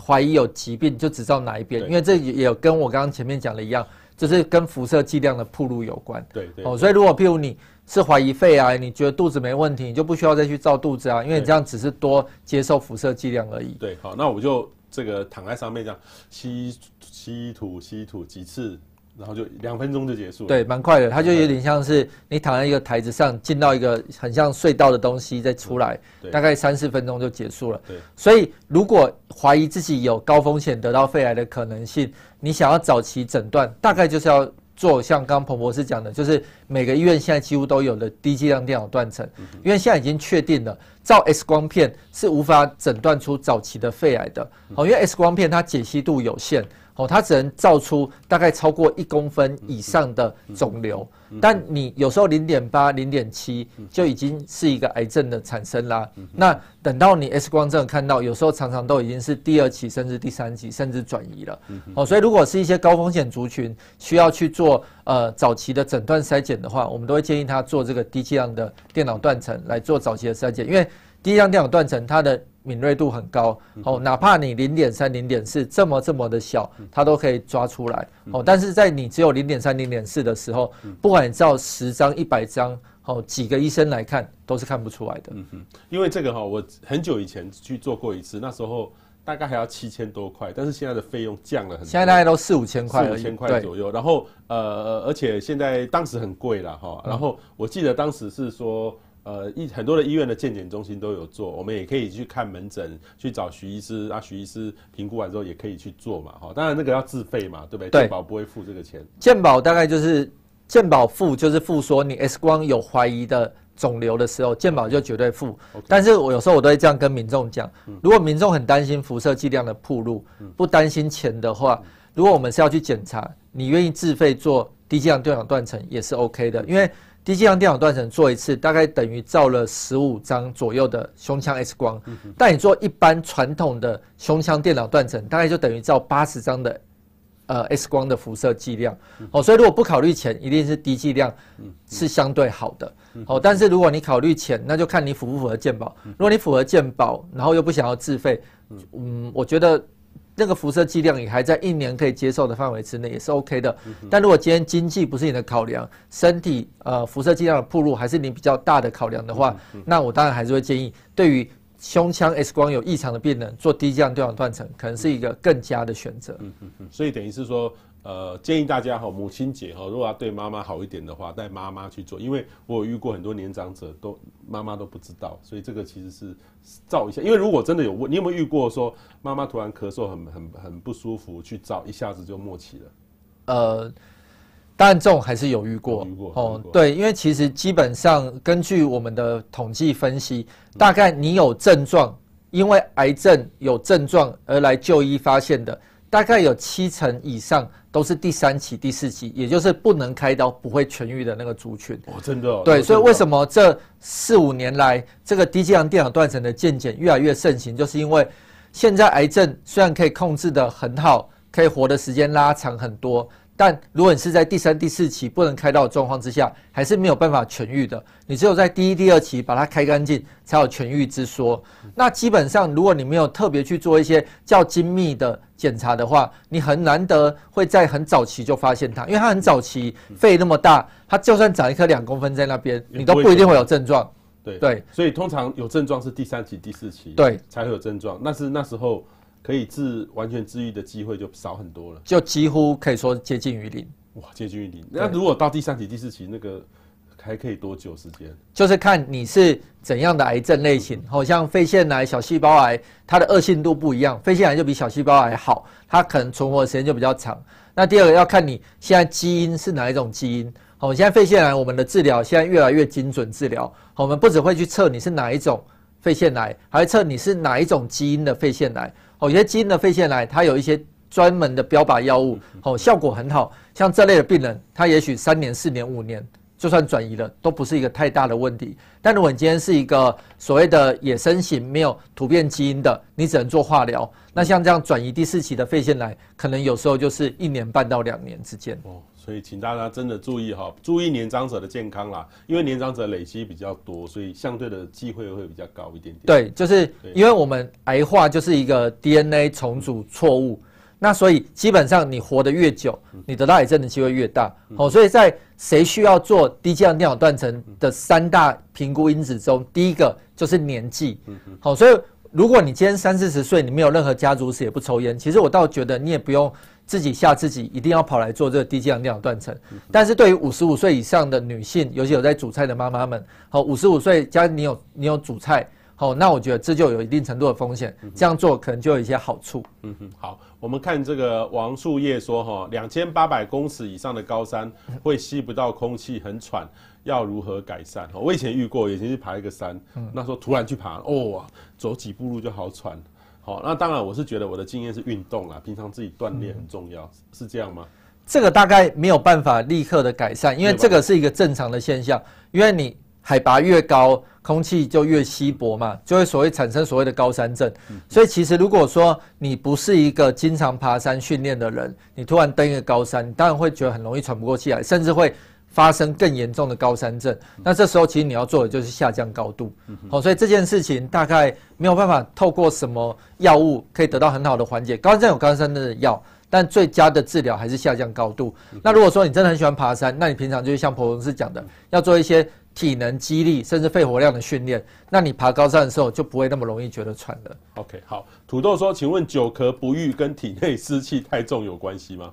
怀疑有疾病，就只照哪一边，因为这也有跟我刚刚前面讲的一样，就是跟辐射剂量的暴露有关，对对，哦，所以如果譬如你。是怀疑肺癌，你觉得肚子没问题，你就不需要再去照肚子啊，因为你这样只是多接受辐射剂量而已。对，好，那我就这个躺在上面这样吸吸吐吸吐几次，然后就两分钟就结束了。对，蛮快的，它就有点像是你躺在一个台子上，进到一个很像隧道的东西再出来，大概三四分钟就结束了。对，所以如果怀疑自己有高风险得到肺癌的可能性，你想要早期诊断，大概就是要。做像刚刚彭博士讲的，就是每个医院现在几乎都有的低剂量电脑断层，因为现在已经确定了，照 X 光片是无法诊断出早期的肺癌的，好，因为 X 光片它解析度有限。哦，它只能造出大概超过一公分以上的肿瘤，但你有时候零点八、零点七就已经是一个癌症的产生啦。那等到你 X 光症看到，有时候常常都已经是第二期，甚至第三期，甚至转移了。哦，所以如果是一些高风险族群需要去做呃早期的诊断筛检的话，我们都会建议他做这个低剂量的电脑断层来做早期的筛检，因为低剂量电脑断层它的。敏锐度很高，哦，哪怕你零点三、零点四这么这么的小，它都可以抓出来，哦，但是在你只有零点三、零点四的时候，不管你照十张、一百张，哦，几个医生来看都是看不出来的。嗯哼，因为这个哈，我很久以前去做过一次，那时候大概还要七千多块，但是现在的费用降了很多，现在大概都四五千块，四五千块左右。然后呃，而且现在当时很贵了哈，然后我记得当时是说。呃，医很多的医院的健检中心都有做，我们也可以去看门诊，去找徐医师，啊，徐医师评估完之后也可以去做嘛，哈，当然那个要自费嘛，对不对？对，健保不会付这个钱。健保大概就是健保付，就是付说你 X 光有怀疑的肿瘤的时候，健保就绝对付。但是我有时候我都会这样跟民众讲，如果民众很担心辐射剂量的暴露，不担心钱的话，如果我们是要去检查，你愿意自费做低剂量对氧断层也是 OK 的，因为低剂量电脑断层做一次大概等于照了十五张左右的胸腔 X 光，但你做一般传统的胸腔电脑断层，大概就等于照八十张的。呃，X 光的辐射剂量，哦，所以如果不考虑钱，一定是低剂量是相对好的，哦，但是如果你考虑钱，那就看你符不符合健保。如果你符合健保，然后又不想要自费，嗯，我觉得那个辐射剂量也还在一年可以接受的范围之内，也是 OK 的。但如果今天经济不是你的考量，身体呃辐射剂量的暴露还是你比较大的考量的话，那我当然还是会建议对于。胸腔 X 光有异常的病人做低剂量电脑断层，可能是一个更佳的选择。嗯嗯嗯。所以等于是说，呃，建议大家哈，母亲节哈，如果要对妈妈好一点的话，带妈妈去做，因为我有遇过很多年长者都妈妈都不知道，所以这个其实是照一下。因为如果真的有问，你有没有遇过说妈妈突然咳嗽很很很不舒服，去照一下子就末期了？呃。当然，这种还是有遇过哦。对，因为其实基本上根据我们的统计分析，大概你有症状，因为癌症有症状而来就医发现的，大概有七成以上都是第三期、第四期，也就是不能开刀、不会痊愈的那个族群。哦，真的。对，所以为什么这四五年来这个低剂量电脑断层的健检越来越盛行，就是因为现在癌症虽然可以控制的很好，可以活的时间拉长很多。但如果你是在第三、第四期不能开刀的状况之下，还是没有办法痊愈的。你只有在第一、第二期把它开干净，才有痊愈之说。那基本上，如果你没有特别去做一些较精密的检查的话，你很难得会在很早期就发现它，因为它很早期，肺那么大，它就算长一颗两公分在那边，你都不一定会有症状。对对，所以通常有症状是第三期、第四期对才会有症状。那是那时候。可以治完全治愈的机会就少很多了，就几乎可以说接近于零。哇，接近于零。那如果到第三期、第四期，那个还可以多久时间？就是看你是怎样的癌症类型，好像肺腺癌、小细胞癌，它的恶性度不一样。肺腺癌就比小细胞癌好，它可能存活的时间就比较长。那第二个要看你现在基因是哪一种基因。好，现在肺腺癌我们的治疗现在越来越精准治疗。好，我们不只会去测你是哪一种肺腺癌，还会测你是哪一种基因的肺腺癌。有些基因的肺腺癌，它有一些专门的标靶药物，哦，效果很好。像这类的病人，他也许三年、四年、五年，就算转移了，都不是一个太大的问题。但如果你今天是一个所谓的野生型，没有突变基因的，你只能做化疗。那像这样转移第四期的肺腺癌，可能有时候就是一年半到两年之间。所以，请大家真的注意哈，注意年长者的健康啦，因为年长者累积比较多，所以相对的机会会比较高一点点。对，就是因为我们癌化就是一个 DNA 重组错误，那所以基本上你活得越久，你得到癌症的机会越大。好，所以在谁需要做低剂量电脑断层的三大评估因子中，第一个就是年纪。好，所以如果你今天三四十岁，你没有任何家族史，也不抽烟，其实我倒觉得你也不用。自己吓自己，一定要跑来做这个低剂量电脑断层。但是对于五十五岁以上的女性，尤其有在煮菜的妈妈们，好，五十五岁加你有你有煮菜，好，那我觉得这就有一定程度的风险。这样做可能就有一些好处。嗯哼，好，我们看这个王树叶说哈，两千八百公尺以上的高山会吸不到空气，很喘，要如何改善？我以前遇过，以前去爬一个山，那时候突然去爬，哦，走几步路就好喘。好，那当然，我是觉得我的经验是运动啦，平常自己锻炼很重要，嗯，是这样吗？这个大概没有办法立刻的改善，因为这个是一个正常的现象，因为你海拔越高，空气就越稀薄嘛，就会所谓产生所谓的高山症。所以其实如果说你不是一个经常爬山训练的人，你突然登一个高山，你当然会觉得很容易喘不过气来，甚至会。发生更严重的高山症，那这时候其实你要做的就是下降高度。好，所以这件事情大概没有办法透过什么药物可以得到很好的缓解。高山症有高山症的药，但最佳的治疗还是下降高度。那如果说你真的很喜欢爬山，那你平常就是像彭博士讲的，要做一些体能肌力甚至肺活量的训练，那你爬高山的时候就不会那么容易觉得喘了。OK，好，土豆说，请问久咳不愈跟体内湿气太重有关系吗？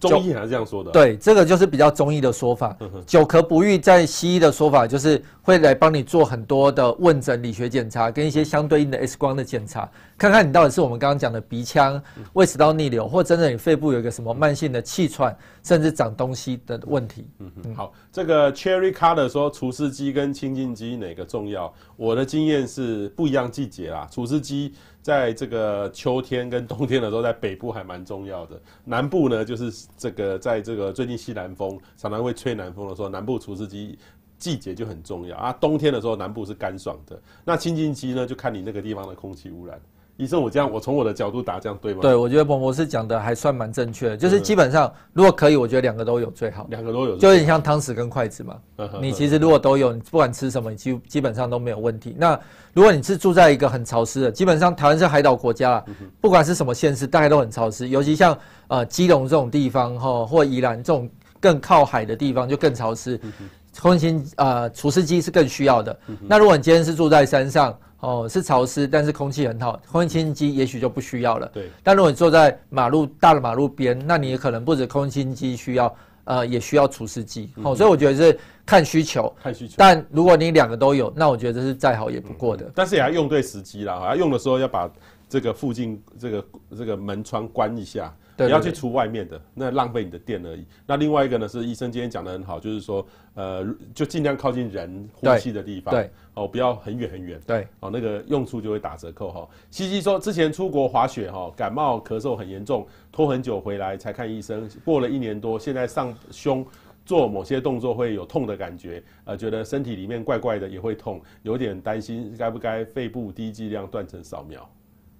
中医还是这样说的，对，这个就是比较中医的说法。久咳不愈，在西医的说法就是会来帮你做很多的问诊、理学检查跟一些相对应的 X 光的检查，看看你到底是我们刚刚讲的鼻腔、胃食道逆流，或真的你肺部有一个什么慢性的气喘，甚至长东西的问题。嗯嗯，好，这个 Cherry Color 说除湿机跟清净机哪个重要？我的经验是不一样季节啦，除湿机在这个秋天跟冬天的时候，在北部还蛮重要的，南部呢就是这个在这个最近西南风常常会吹南风的时候，南部除湿机。季节就很重要啊，冬天的时候南部是干爽的，那清净机呢就看你那个地方的空气污染。医生，我这样我从我的角度打这样对吗？对，我觉得彭博士讲的还算蛮正确的，就是基本上如果可以，我觉得两个都有最好。两个都有，就有点像汤匙跟筷子嘛。你其实如果都有，你不管吃什么，你基基本上都没有问题。那如果你是住在一个很潮湿的，基本上台湾是海岛国家啦，不管是什么县市，大概都很潮湿，尤其像呃基隆这种地方哈，或宜兰这种更靠海的地方就更潮湿。空气清呃除湿机是更需要的。嗯、那如果你今天是住在山上哦，是潮湿，但是空气很好，空气清新机也许就不需要了。对。但如果你坐在马路大的马路边，那你也可能不止空气清新机需要，呃，也需要除湿机。哦、嗯，所以我觉得是看需求。看需求。但如果你两个都有，那我觉得这是再好也不过的。嗯、但是也要用对时机啦，要用的时候要把这个附近这个这个门窗关一下。你要去除外面的，那浪费你的电而已。那另外一个呢，是医生今天讲的很好，就是说，呃，就尽量靠近人呼吸的地方，对，哦，不要很远很远，对，哦，那个用处就会打折扣哈。西西说，之前出国滑雪哈，感冒咳嗽很严重，拖很久回来才看医生，过了一年多，现在上胸做某些动作会有痛的感觉，呃，觉得身体里面怪怪的也会痛，有点担心该不该肺部低剂量断层扫描。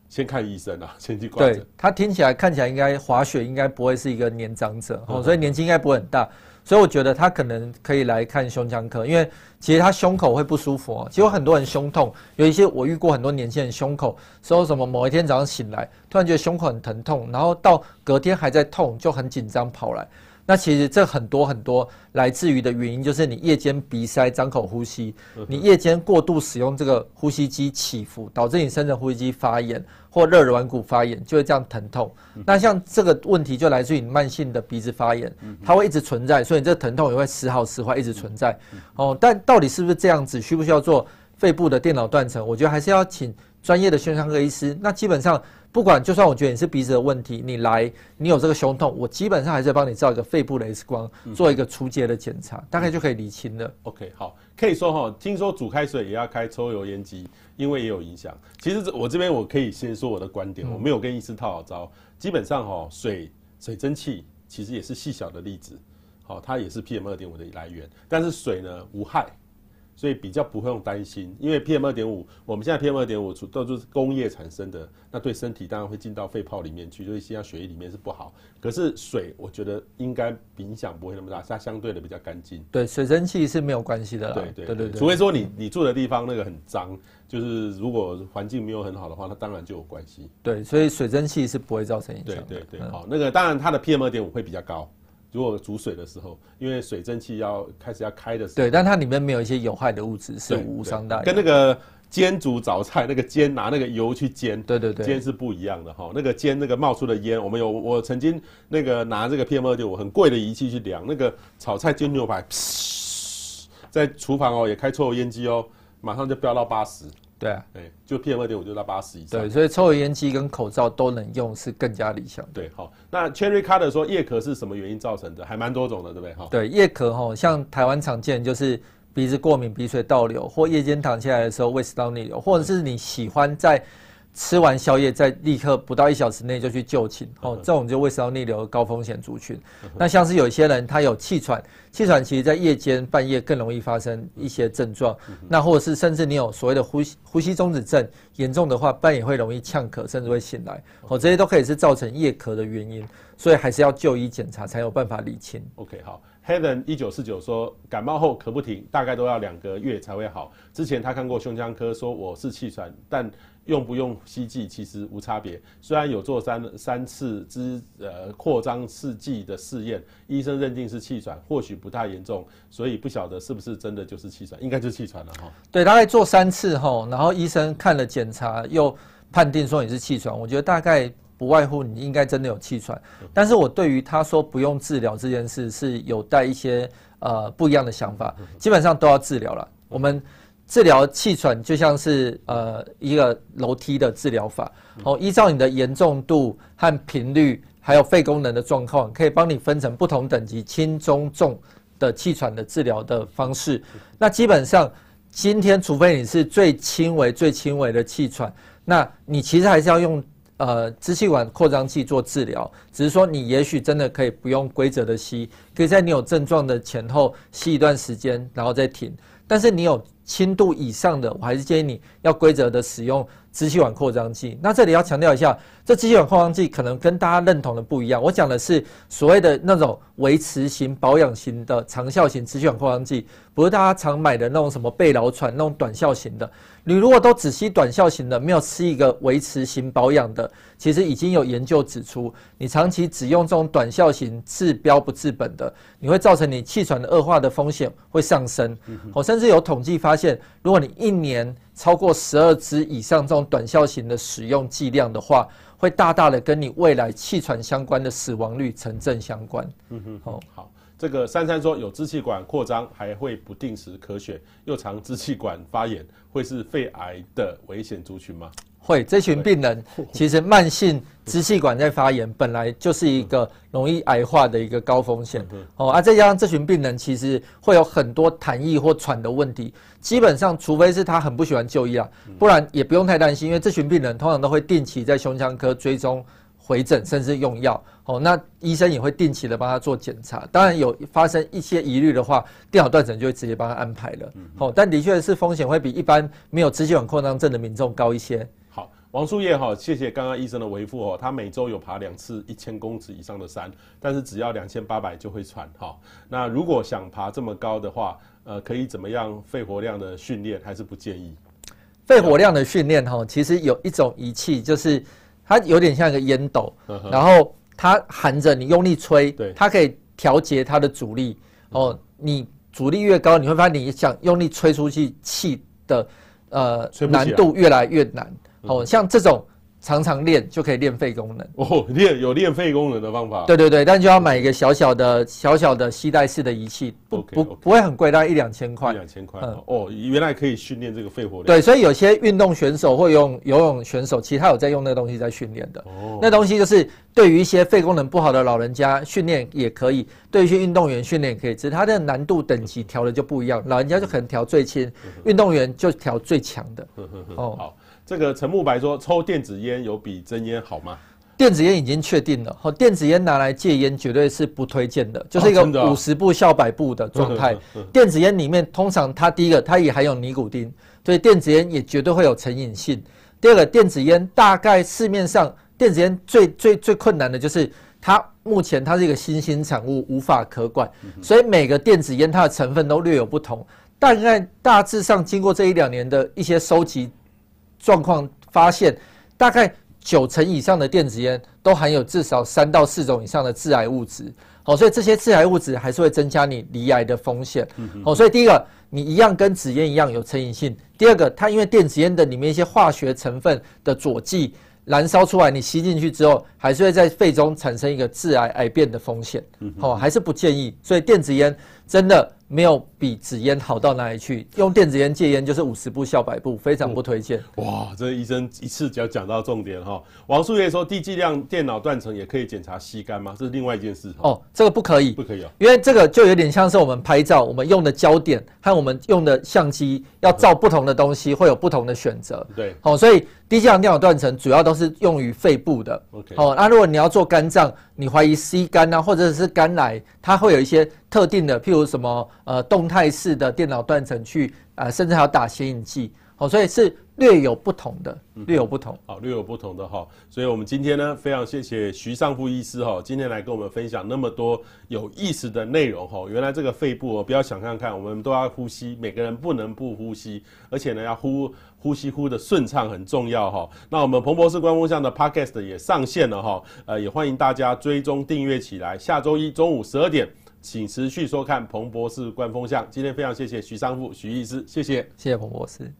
先看医生啊，先去挂诊。对，他听起来看起来应该滑雪应该不会是一个年长者哦，所以年纪应该不会很大，所以我觉得他可能可以来看胸腔科，因为其实他胸口会不舒服哦。其实有很多人胸痛，有一些我遇过很多年轻人胸口说什么某一天早上醒来突然觉得胸口很疼痛，然后到隔天还在痛就很紧张跑来。那其实这很多很多来自于的原因，就是你夜间鼻塞、张口呼吸，你夜间过度使用这个呼吸机起伏，导致你深层呼吸肌发炎或肋软骨发炎，就会这样疼痛。那像这个问题就来自于你慢性的鼻子发炎，它会一直存在，所以你这疼痛也会时好时坏，一直存在。哦，但到底是不是这样子？需不需要做肺部的电脑断层？我觉得还是要请专业的胸腔科医师。那基本上。不管，就算我觉得你是鼻子的问题，你来，你有这个胸痛，我基本上还是要帮你照一个肺部的 X 光，做一个初阶的检查，大概就可以理清了。OK，好，可以说哈，听说煮开水也要开抽油烟机，因为也有影响。其实我这边我可以先说我的观点，我没有跟医师套好招。基本上哈，水水蒸气其实也是细小的粒子，好，它也是 PM 二点五的来源，但是水呢无害。所以比较不会用担心，因为 PM 二点五，我们现在 PM 二点五都都是工业产生的，那对身体当然会进到肺泡里面去，所以吸到血液里面是不好。可是水，我觉得应该影响不会那么大，它相对的比较干净。对，水蒸气是没有关系的啦。对对对对，对，除非说你你住的地方那个很脏，就是如果环境没有很好的话，那当然就有关系。对，所以水蒸气是不会造成影响。对对对，好，那个当然它的 PM 二点五会比较高。如果煮水的时候，因为水蒸气要开始要开的时候，对，但它里面没有一些有害的物质，是无伤大雅。跟那个煎煮早菜那个煎拿那个油去煎，对对对，煎是不一样的哈。那个煎那个冒出的烟，我们有我曾经那个拿这个 PM 二点五很贵的仪器去量，那个炒菜煎牛排，在厨房哦也开抽油烟机哦，马上就飙到八十。对啊，对，就 PM 二点五就到八十以上。对，所以抽油烟机跟口罩都能用，是更加理想。对，好，那 Cherry Carter 说夜咳是什么原因造成的？还蛮多种的，对不对？哈，对，夜咳哈，像台湾常见就是鼻子过敏、鼻水倒流，或夜间躺下来的时候胃食道逆流，或者是你喜欢在。吃完宵夜再立刻不到一小时内就去就寝，哦，这种就胃食道逆流高风险族群。那像是有一些人他有气喘，气喘其实在夜间半夜更容易发生一些症状。那或者是甚至你有所谓的呼吸呼吸中止症，严重的话半夜会容易呛咳，甚至会醒来。哦，这些都可以是造成夜咳的原因，所以还是要就医检查才有办法理清。OK，好，Heaven 一九四九说感冒后咳不停，大概都要两个月才会好。之前他看过胸腔科，说我是气喘，但。用不用吸剂其实无差别，虽然有做三三次之呃扩张试剂的试验，医生认定是气喘，或许不太严重，所以不晓得是不是真的就是气喘，应该就是气喘了哈。对，大概做三次后，然后医生看了检查，又判定说你是气喘，我觉得大概不外乎你应该真的有气喘，但是我对于他说不用治疗这件事是有带一些呃不一样的想法，基本上都要治疗了，我们。治疗气喘就像是呃一个楼梯的治疗法，哦，依照你的严重度和频率，还有肺功能的状况，可以帮你分成不同等级轻、中、重的气喘的治疗的方式。那基本上今天，除非你是最轻微、最轻微的气喘，那你其实还是要用。呃，支气管扩张器做治疗，只是说你也许真的可以不用规则的吸，可以在你有症状的前后吸一段时间，然后再停。但是你有轻度以上的，我还是建议你要规则的使用支气管扩张剂。那这里要强调一下，这支气管扩张剂可能跟大家认同的不一样。我讲的是所谓的那种维持型、保养型的长效型支气管扩张剂，不是大家常买的那种什么贝劳喘那种短效型的。你如果都只吸短效型的，没有吃一个维持型保养的，其实已经有研究指出，你长期只用这种短效型治标不治本的，你会造成你气喘的恶化的风险会上升。我甚至有统计发现，如果你一年超过十二支以上这种短效型的使用剂量的话，会大大的跟你未来气喘相关的死亡率成正相关。嗯哼，好，好。这个珊珊说有支气管扩张，还会不定时咳血，又常支气管发炎，会是肺癌的危险族群吗？会，这群病人其实慢性支气管在发炎，本来就是一个容易癌化的一个高风险。哦，啊，再加上这群病人其实会有很多痰液或喘的问题，基本上除非是他很不喜欢就医啊，不然也不用太担心，因为这群病人通常都会定期在胸腔科追踪。回诊甚至用药哦，那医生也会定期的帮他做检查。当然有发生一些疑虑的话，电脑断层就会直接帮他安排了。好，但的确是风险会比一般没有支气管扩张症的民众高一些。好，王树叶哈，谢谢刚刚医生的回复哦。他每周有爬两次一千公尺以上的山，但是只要两千八百就会喘哈。那如果想爬这么高的话，呃，可以怎么样肺活量的训练？还是不建议？肺活量的训练哈，其实有一种仪器就是。它有点像一个烟斗，然后它含着你用力吹，它可以调节它的阻力。哦，你阻力越高，你会发现你想用力吹出去气的呃难度越来越难。哦，像这种。常常练就可以练肺功能哦，练有练肺功能的方法。对对对，但就要买一个小小的小小的吸带式的仪器，不 okay, 不 okay. 不会很贵，大概一两千块。一两千块，嗯，哦，原来可以训练这个肺活量。对，所以有些运动选手或用游泳选手，其实他有在用那个东西在训练的。哦，那东西就是对于一些肺功能不好的老人家训练也可以，对于一些运动员训练也可以，只是它的难度等级调的就不一样，老人家就可能调最轻，运动员就调最强的。哦，好。这个陈慕白说，抽电子烟有比真烟好吗？电子烟已经确定了，好，电子烟拿来戒烟绝对是不推荐的，就是一个五十步笑百步的状态。电子烟里面通常它第一个它也含有尼古丁，所以电子烟也绝对会有成瘾性。第二个，电子烟大概市面上电子烟最最最困难的就是它目前它是一个新兴产物，无法可管，所以每个电子烟它的成分都略有不同。大概大致上经过这一两年的一些收集。状况发现，大概九成以上的电子烟都含有至少三到四种以上的致癌物质。好，所以这些致癌物质还是会增加你罹癌的风险。好，所以第一个，你一样跟纸烟一样有成瘾性；第二个，它因为电子烟的里面一些化学成分的佐剂燃烧出来，你吸进去之后，还是会在肺中产生一个致癌癌变的风险。好，还是不建议。所以电子烟真的。没有比纸烟好到哪里去？用电子烟戒烟就是五十步笑百步，非常不推荐。哇，这医生一次就要讲到重点哈。王树叶说，低剂量电脑断层也可以检查吸干吗？这是另外一件事。哦，这个不可以，不可以哦，因为这个就有点像是我们拍照，我们用的焦点和我们用的相机要照不同的东西，会有不同的选择。对，好，所以低剂量电脑断层主要都是用于肺部的。OK，好，那如果你要做肝脏，你怀疑吸干啊，或者是肝癌，它会有一些。特定的，譬如什么呃动态式的电脑断层去啊、呃，甚至还有打显影剂，哦，所以是略有不同的，略有不同，好、嗯，略有不同的哈。所以我们今天呢，非常谢谢徐尚富医师哈，今天来跟我们分享那么多有意思的内容哈。原来这个肺部哦，不要想看看，我们都要呼吸，每个人不能不呼吸，而且呢，要呼呼吸呼的顺畅很重要哈。那我们彭博士官方向的 Podcast 也上线了哈，呃，也欢迎大家追踪订阅起来。下周一中午十二点。请持续收看彭博士观风向。今天非常谢谢徐商富徐医师，谢谢，谢谢彭博士。